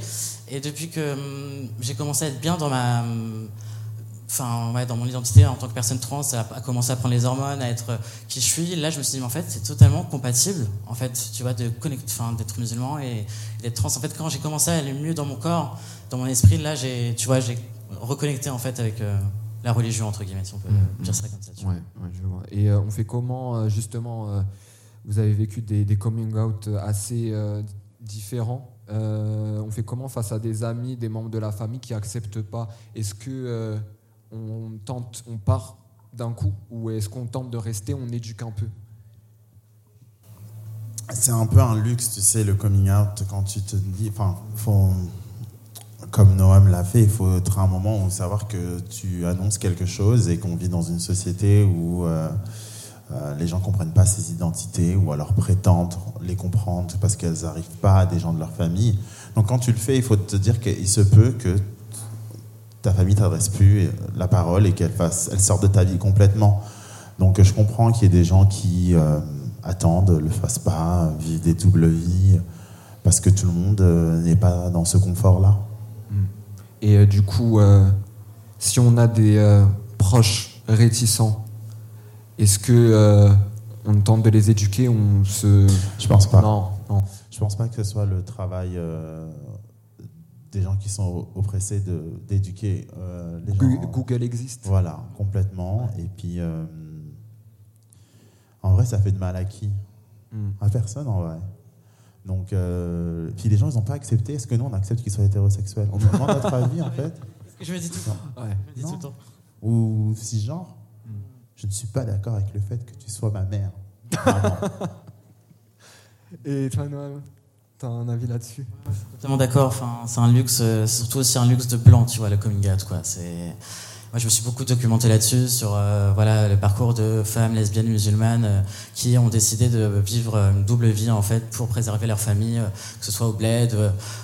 I: Et depuis que hum, j'ai commencé à être bien dans ma hum, enfin ouais, dans mon identité en tant que personne trans, à, commencer à prendre les hormones, à être qui je suis. Là, je me suis dit, mais en fait, c'est totalement compatible, en fait, tu vois, de connecter, enfin, d'être musulman et, d'être trans. En fait, quand j'ai commencé à aller mieux dans mon corps, dans mon esprit, là, j'ai, tu vois, j'ai reconnecté en fait avec euh, la religion entre guillemets, si on peut mmh. dire ça comme ça.
H: Ouais, ouais, je vois. Et euh, on fait comment, euh, justement, vous avez vécu des, des coming out assez différents. on fait comment face à des amis, des membres de la famille qui acceptent pas? Est-ce que on tente, on part d'un coup ou est-ce qu'on tente de rester, on éduque un peu?
D: C'est un peu un luxe, tu sais, le coming out quand tu te dis, enfin, comme Noam l'a fait, il faut être un moment où savoir que tu annonces quelque chose et qu'on vit dans une société où euh, euh, les gens comprennent pas ces identités ou alors prétendent les comprendre parce qu'elles n'arrivent pas à des gens de leur famille. Donc quand tu le fais, il faut te dire qu'il se peut que ta famille t'adresse plus la parole et qu'elle fasse, elle sorte de ta vie complètement. Donc je comprends qu'il y ait des gens qui euh, attendent, le fassent pas, vivent des doubles vies, parce que tout le monde euh, n'est pas dans ce confort-là.
H: Hmm. Et euh, du coup, si on a des proches réticents, est-ce que on tente de les éduquer, on se...
D: Je pense pas.
H: Non, non.
D: Je pense pas que ce soit le travail des gens qui sont oppressés d'éduquer euh, les gens.
H: Google existe.
D: Voilà, complètement. Et puis, euh, en vrai, ça fait de mal à qui? Hmm. À personne, en vrai. Donc, euh, puis les gens, ils n'ont pas accepté. Est-ce que nous, on accepte qu'ils soient hétérosexuels? On nous demande notre *laughs* avis, en fait.
I: je me dis tout le temps. Ouais. Je me dis tout le temps.
D: Ou genre hmm. Je ne suis pas d'accord avec le fait que tu sois ma mère. *laughs*
H: Et toi, Noël? Un avis là-dessus?
I: Totalement d'accord. Enfin, c'est un luxe, euh, surtout aussi un luxe de blanc, tu vois, le coming out, quoi. C'est moi, je me suis beaucoup documenté là-dessus, sur euh, voilà, le parcours de femmes lesbiennes musulmanes euh, qui ont décidé de vivre une double vie en fait pour préserver leur famille, euh, que ce soit au bled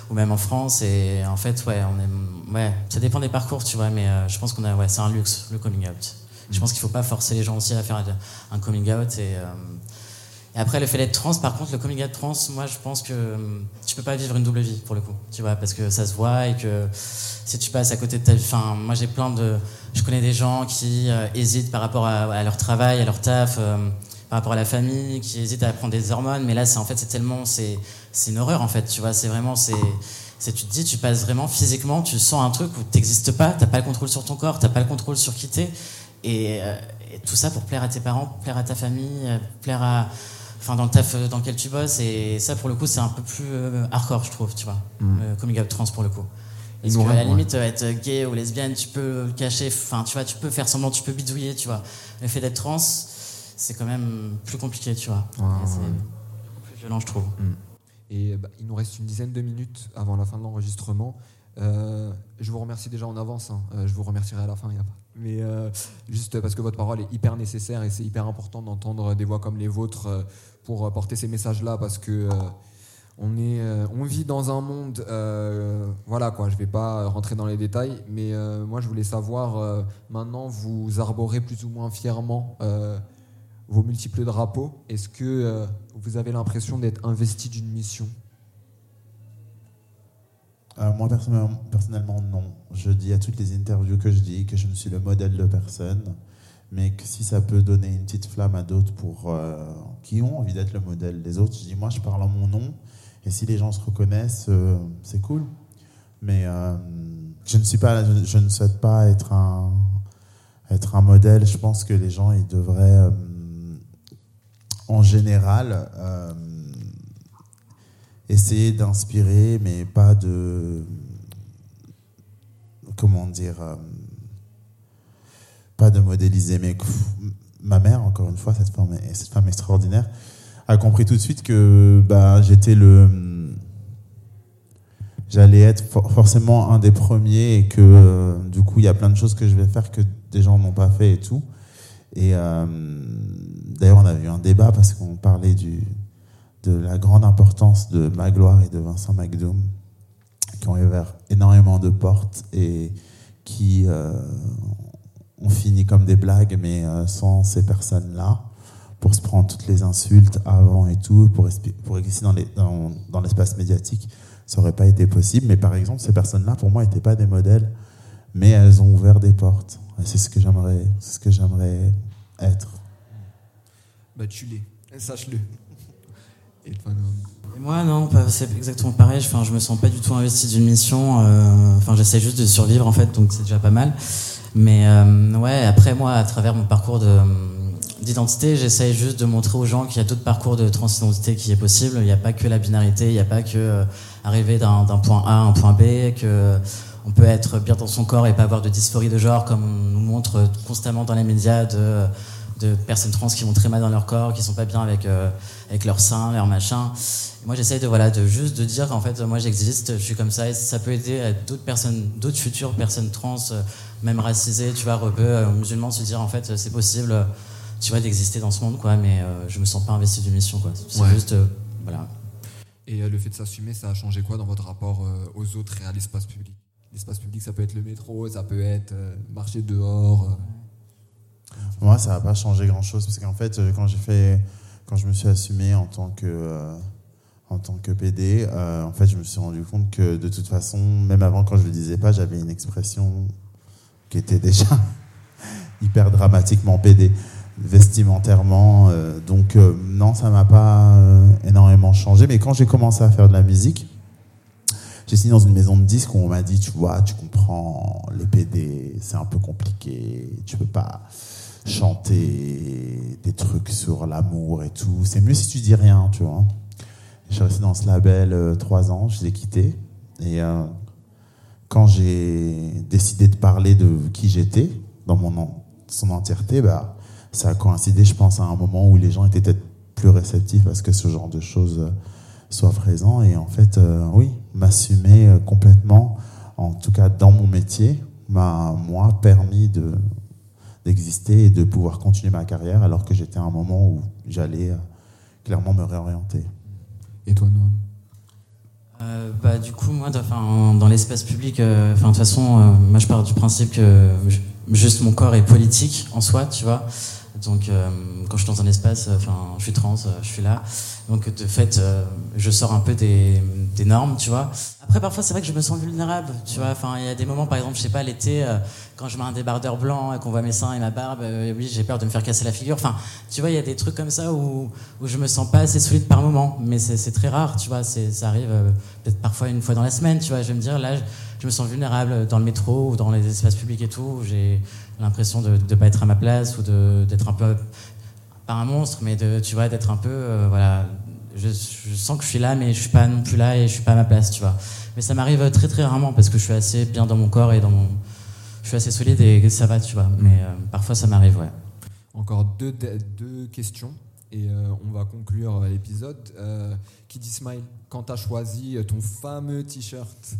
I: ou même en France. Et en fait, ouais, on est, ouais, ça dépend des parcours, tu vois, mais je pense qu'on a, ouais, c'est un luxe le coming out. Je pense qu'il faut pas forcer les gens aussi à faire un coming out et et après, le fait d'être trans, par contre, le coming out trans, moi, je pense que hum, tu peux pas vivre une double vie, pour le coup. Tu vois, parce que ça se voit et que si tu passes à côté de ta. Enfin, moi, j'ai plein de. Je connais des gens qui euh, hésitent par rapport à, leur travail, à leur taf, euh, par rapport à la famille, qui hésitent à prendre des hormones. Mais là, c'est en fait, c'est tellement. C'est une horreur, en fait. Tu vois, c'est vraiment. tu te dis, tu passes vraiment physiquement, tu sens un truc où tu n'existes pas, tu n'as pas le contrôle sur ton corps, tu n'as pas le contrôle sur qui t'es. Euh, et tout ça pour plaire à tes parents, plaire à ta famille, plaire à, enfin dans le taf euh, dans lequel tu bosses et ça pour le coup c'est un peu plus euh, hardcore je trouve tu vois. Mm. coming out trans pour le coup. Parce qu'à la limite être gay ou lesbienne tu peux le cacher enfin tu vois tu peux faire semblant tu peux bidouiller tu vois. Le fait d'être trans c'est quand même plus compliqué tu vois. C'est plus violent je trouve. Mm.
H: et bah, il nous reste une dizaine de minutes avant la fin de l'enregistrement. Euh, je vous remercie déjà en avance hein. je vous remercierai à la fin il a pas. Mais juste parce que votre parole est hyper nécessaire et c'est hyper important d'entendre des voix comme les vôtres pour euh, porter ces messages-là parce que euh, on, est, euh, on vit dans un monde, voilà quoi, je vais pas rentrer dans les détails, mais moi je voulais savoir, maintenant vous arborez plus ou moins fièrement vos multiples drapeaux, est-ce que vous avez l'impression d'être investi d'une mission?
D: Moi personnellement, personnellement, non. Je dis à toutes les interviews que je dis que je ne suis le modèle de personne mais que si ça peut donner une petite flamme à d'autres pour euh, qui ont envie d'être le modèle des autres, je dis moi je parle en mon nom et si les gens se reconnaissent, euh, c'est cool. Mais euh, je ne suis pas, je, ne souhaite pas être un être un modèle. Je pense que les gens ils devraient en général essayer d'inspirer, mais pas de comment dire pas de modéliser, mais ma mère, encore une fois, cette femme, cette femme extraordinaire, a compris tout de suite que bah, j'étais le. J'allais être forcément un des premiers et que euh, du coup, il y a plein de choses que je vais faire que des gens n'ont pas fait et tout. Et euh, d'ailleurs, on avait eu un débat parce qu'on parlait du, de la grande importance de Magloire et de Vincent McDoom, qui ont ouvert énormément de portes et qui euh, on finit comme des blagues, mais euh, sans ces personnes-là, pour se prendre toutes les insultes avant et tout, pour, pour exister dans, dans, l'espace médiatique, ça n'aurait pas été possible. Mais par exemple, ces personnes-là, pour moi, n'étaient pas des modèles, mais elles ont ouvert des portes. C'est ce que j'aimerais, ce que j'aimerais être.
H: Bah, tu l'es, sache-le. *laughs*
I: Et moi, non, c'est exactement pareil. Enfin, je me sens pas du tout investi d'une mission. Euh, enfin, j'essaie juste de survivre, en fait, donc c'est déjà pas mal. Mais euh, ouais, après moi, à travers mon parcours de d'identité, j'essaye juste de montrer aux gens qu'il y a d'autres parcours de transidentité qui est possible. Il n'y a pas que la binarité, il n'y a pas que euh, arriver d'un point A à un point B, que on peut être bien dans son corps et pas avoir de dysphorie de genre comme on nous montre constamment dans les médias de, de personnes trans qui vont très mal dans leur corps, qui sont pas bien avec euh, avec leur sein, leur machin. moi, j'essaye de voilà, de juste de dire qu'en fait, moi, j'existe, je suis comme ça, et ça peut aider à d'autres personnes, d'autres futures personnes trans même racisé, tu vois, rebeu, euh, musulman, se dire en fait c'est possible, tu vois, d'exister dans ce monde, quoi, mais euh, je me sens pas investi d'une mission, quoi. C'est juste, euh, voilà.
H: Et le fait de s'assumer, ça a changé quoi dans votre rapport aux autres et à l'espace public? L'espace public, ça peut être le métro, ça peut être marcher dehors.
D: Moi, ça n'a pas changé grand-chose parce qu'en fait, quand j'ai fait, quand je me suis assumé en tant que en tant que PD, en fait, je me suis rendu compte que de toute façon, même avant, quand je le disais pas, j'avais une expression qui était déjà *laughs* hyper dramatiquement pédé vestimentairement. Euh, donc euh, non, ça m'a pas euh, énormément changé. Mais quand j'ai commencé à faire de la musique, j'ai signé dans une maison de disques où on m'a dit, tu vois, tu comprends, les PD, c'est un peu compliqué, tu peux pas chanter des trucs sur l'amour et tout. C'est mieux si tu dis rien, tu vois. Je suis resté dans ce label trois ans, je l'ai quitté. Et quand j'ai décidé de parler de qui j'étais dans mon son entièreté, bah, ça a coïncidé, je pense, à un moment où les gens étaient peut-être plus réceptifs à ce que ce genre de choses euh, soit présent. Et en fait, euh, oui, m'assumer euh, complètement, en tout cas dans mon métier, m'a, moi, permis de, d'exister et de pouvoir continuer ma carrière alors que j'étais à un moment où j'allais euh, clairement me réorienter.
H: Et toi, Noam?
I: Euh, bah, du coup, moi, dans, dans l'espace public, euh, enfin, de toute façon, euh, moi, je pars du principe que ju- juste mon corps est politique en soi, tu vois. Donc, euh, quand je suis dans un espace, euh, enfin, je suis trans, euh, je suis là. Donc, de fait, je sors un peu des, normes, tu vois. Après, parfois, c'est vrai que je me sens vulnérable, tu vois. Enfin, il y a des moments, par exemple, je sais pas, l'été, quand je mets un débardeur blanc et qu'on voit mes seins et ma barbe, oui, j'ai peur de me faire casser la figure. Enfin, tu vois, il y a des trucs comme ça où, où je me sens pas assez solide par moment. Mais c'est très rare, tu vois. Ça arrive peut-être parfois une fois dans la semaine, tu vois. Je vais me dire, là, je, me sens vulnérable dans le métro ou dans les espaces publics et tout. J'ai l'impression de ne pas être à ma place ou d'être un peu, pas un monstre, mais tu vois, d'être un peu, euh, voilà. Je, sens que je suis là, mais je suis pas non plus là et je suis pas à ma place, tu vois. Mais ça m'arrive très très rarement parce que je suis assez bien dans mon corps et dans mon. Je suis assez solide et ça va, tu vois. Mais euh, parfois ça m'arrive, ouais.
H: Encore deux, deux questions et euh, on va conclure l'épisode. Euh, Kid Ismail, quand tu as choisi ton fameux t-shirt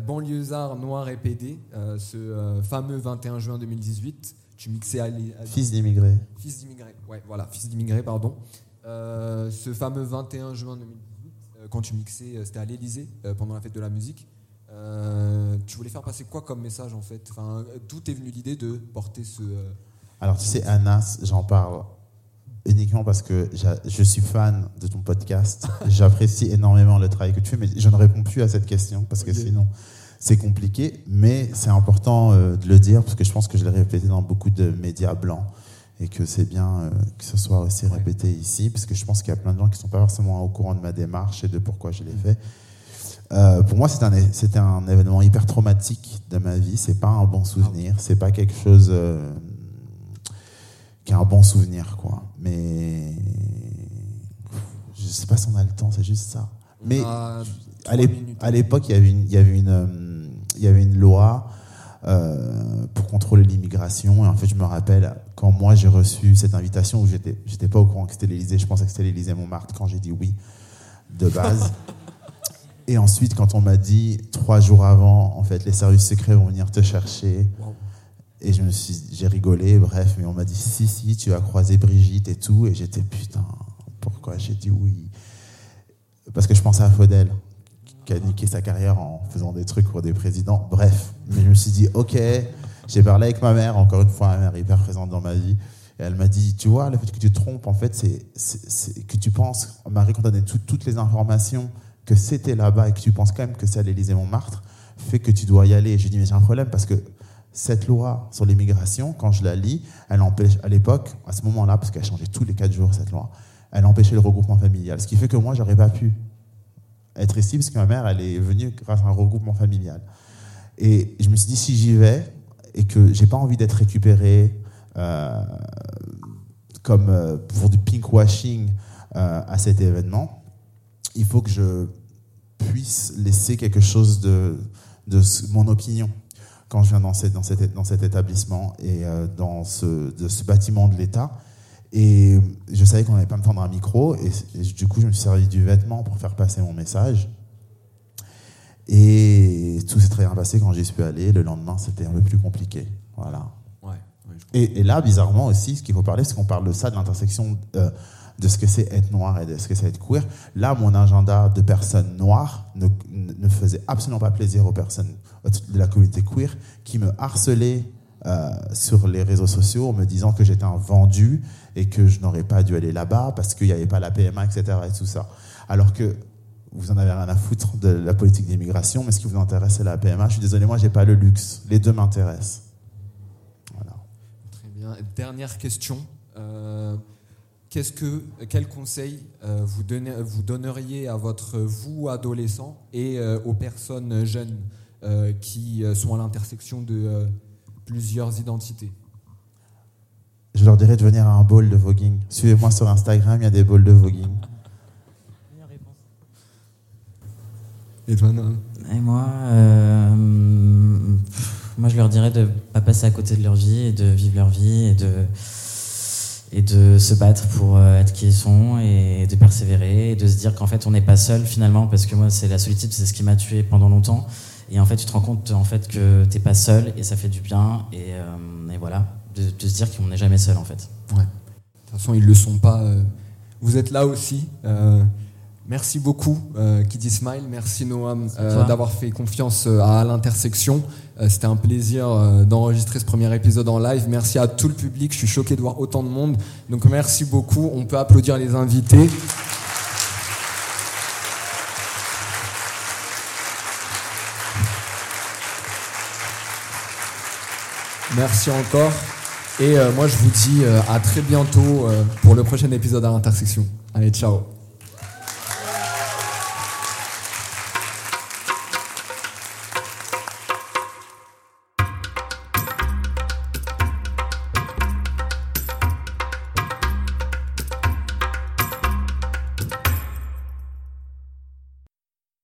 H: banlieusard noir et PD, euh, ce euh, fameux 21 juin 2018, tu mixais à, à-
D: Fils d'immigré.
H: Fils d'immigré, ouais, voilà, fils d'immigré, pardon. Euh, ce fameux 21 juin 2018, euh, quand tu mixais, euh, c'était à l'Elysée pendant la fête de la musique. Euh, tu voulais faire passer quoi comme message en fait? Enfin, D'où est venue l'idée de porter ce. euh,
D: Alors, tu sais, Anas, j'en parle uniquement parce que je suis fan de ton podcast. *laughs* J'apprécie énormément le travail que tu fais, mais je ne réponds plus à cette question parce que sinon, c'est compliqué. Mais c'est important euh, de le dire parce que je pense que je l'ai répété dans beaucoup de médias blancs et que c'est bien euh, que ce soit aussi répété ici parce que je pense qu'il y a plein de gens qui ne sont pas forcément au courant de ma démarche et de pourquoi je l'ai fait. Euh, pour moi, c'est un, c'était un événement hyper traumatique de ma vie. C'est pas un bon souvenir. C'est pas quelque chose qui est un bon souvenir, quoi. Mais je sais pas si on a le temps. C'est juste ça. Mais
H: on a
D: à l'époque, il y avait une, il y avait une, il y avait une loi euh, pour contrôler l'immigration. Et en fait, je me rappelle quand moi j'ai reçu cette invitation où j'étais, j'étais pas au courant que c'était l'Élysée. Je pensais que c'était l'Élysée Montmartre quand j'ai dit oui de base. *laughs* Et ensuite, quand on m'a dit trois jours avant, en fait, les services secrets vont venir te chercher.
H: Wow.
D: Et je me suis, j'ai rigolé, bref, mais on m'a dit si, si, tu vas croiser Brigitte et tout. Et j'étais putain, pourquoi j'ai dit oui? Parce que je pensais à Faudel, qui a niqué sa carrière en faisant des trucs pour des présidents. Bref, mais je me suis dit ok. J'ai parlé avec ma mère, encore une fois, ma mère hyper présente dans ma vie. Et elle m'a dit, tu vois, le fait que tu trompes, en fait, c'est, que tu penses, Marie, quand on donné tout- toutes les informations, que c'était là-bas et que tu penses quand même que c'est à l'Élysée Montmartre, fait que tu dois y aller. Et j'ai dit, mais j'ai un problème parce que cette loi sur l'immigration, quand je la lis, elle empêche, à l'époque, à ce moment-là, parce qu'elle changeait tous les quatre jours, cette loi, elle empêchait le regroupement familial. Ce qui fait que moi, j'aurais pas pu être ici parce que ma mère, elle est venue grâce à un regroupement familial. Et je me suis dit, si j'y vais et que j'ai pas envie d'être récupéré euh, comme euh, pour du pinkwashing euh, à cet événement, il faut que je puisse laisser quelque chose de, mon opinion quand je viens dans, cette- dans, cet, dans cet établissement et euh, dans ce, de ce bâtiment de l'État. Et je savais qu'on n'allait pas me tendre un micro, et, et du coup, je me suis servi du vêtement pour faire passer mon message. Et tout s'est très bien passé quand j'y suis allé. Le lendemain, c'était un peu plus compliqué. Voilà.
H: Ouais, ouais, je-
D: Et, et là, bizarrement aussi, ce qu'il faut parler, c'est qu'on parle de ça, de l'intersection euh, de ce que c'est être noir et de ce que c'est être queer. Là, mon agenda de personnes noires ne, faisait absolument pas plaisir aux personnes de la communauté queer qui me harcelaient euh, sur les réseaux sociaux en me disant que j'étais un vendu et que je n'aurais pas dû aller là-bas parce qu'il n'y avait pas la PMA, etc. et tout ça. Alors que vous en avez rien à foutre de la politique d'immigration, mais ce qui vous intéresse, c'est la PMA. Je suis désolé, moi, j'ai pas le luxe. Les deux m'intéressent.
H: Très bien. Dernière question. Euh, qu'est-ce que, quel conseil euh, vous, donnez- vous donneriez à votre vous adolescent et euh, aux personnes jeunes euh, qui sont à l'intersection de euh, plusieurs identités?
D: Je leur dirais de venir à un ball de voguing. Suivez-moi sur Instagram, il y a des balls de voguing.
H: Et toi, Noam
I: Et moi, euh, pff, moi, je leur dirais de pas passer à côté de leur vie et de vivre leur vie et de et de se battre pour euh, être qui ils sont et de persévérer et de se dire qu'en fait on n'est pas seul finalement parce que moi c'est la solitude c'est ce qui m'a tué pendant longtemps et en fait tu te rends compte en fait que t'es pas seul et ça fait du bien et, euh, et voilà de, de, se dire qu'on n'est jamais seul en fait.
H: Ouais. De toute façon ils le sont pas. Euh, vous êtes là aussi. Euh, merci beaucoup euh, Kiddy Smile, merci Noam d'avoir fait confiance à l'intersection. C'était un plaisir d'enregistrer ce premier épisode en live. Merci à tout le public. Je suis choqué de voir autant de monde. Donc merci beaucoup. On peut applaudir les invités. Merci encore. Et euh, moi, je vous dis euh, à très bientôt euh, pour le prochain épisode à l'intersection. Allez, ciao.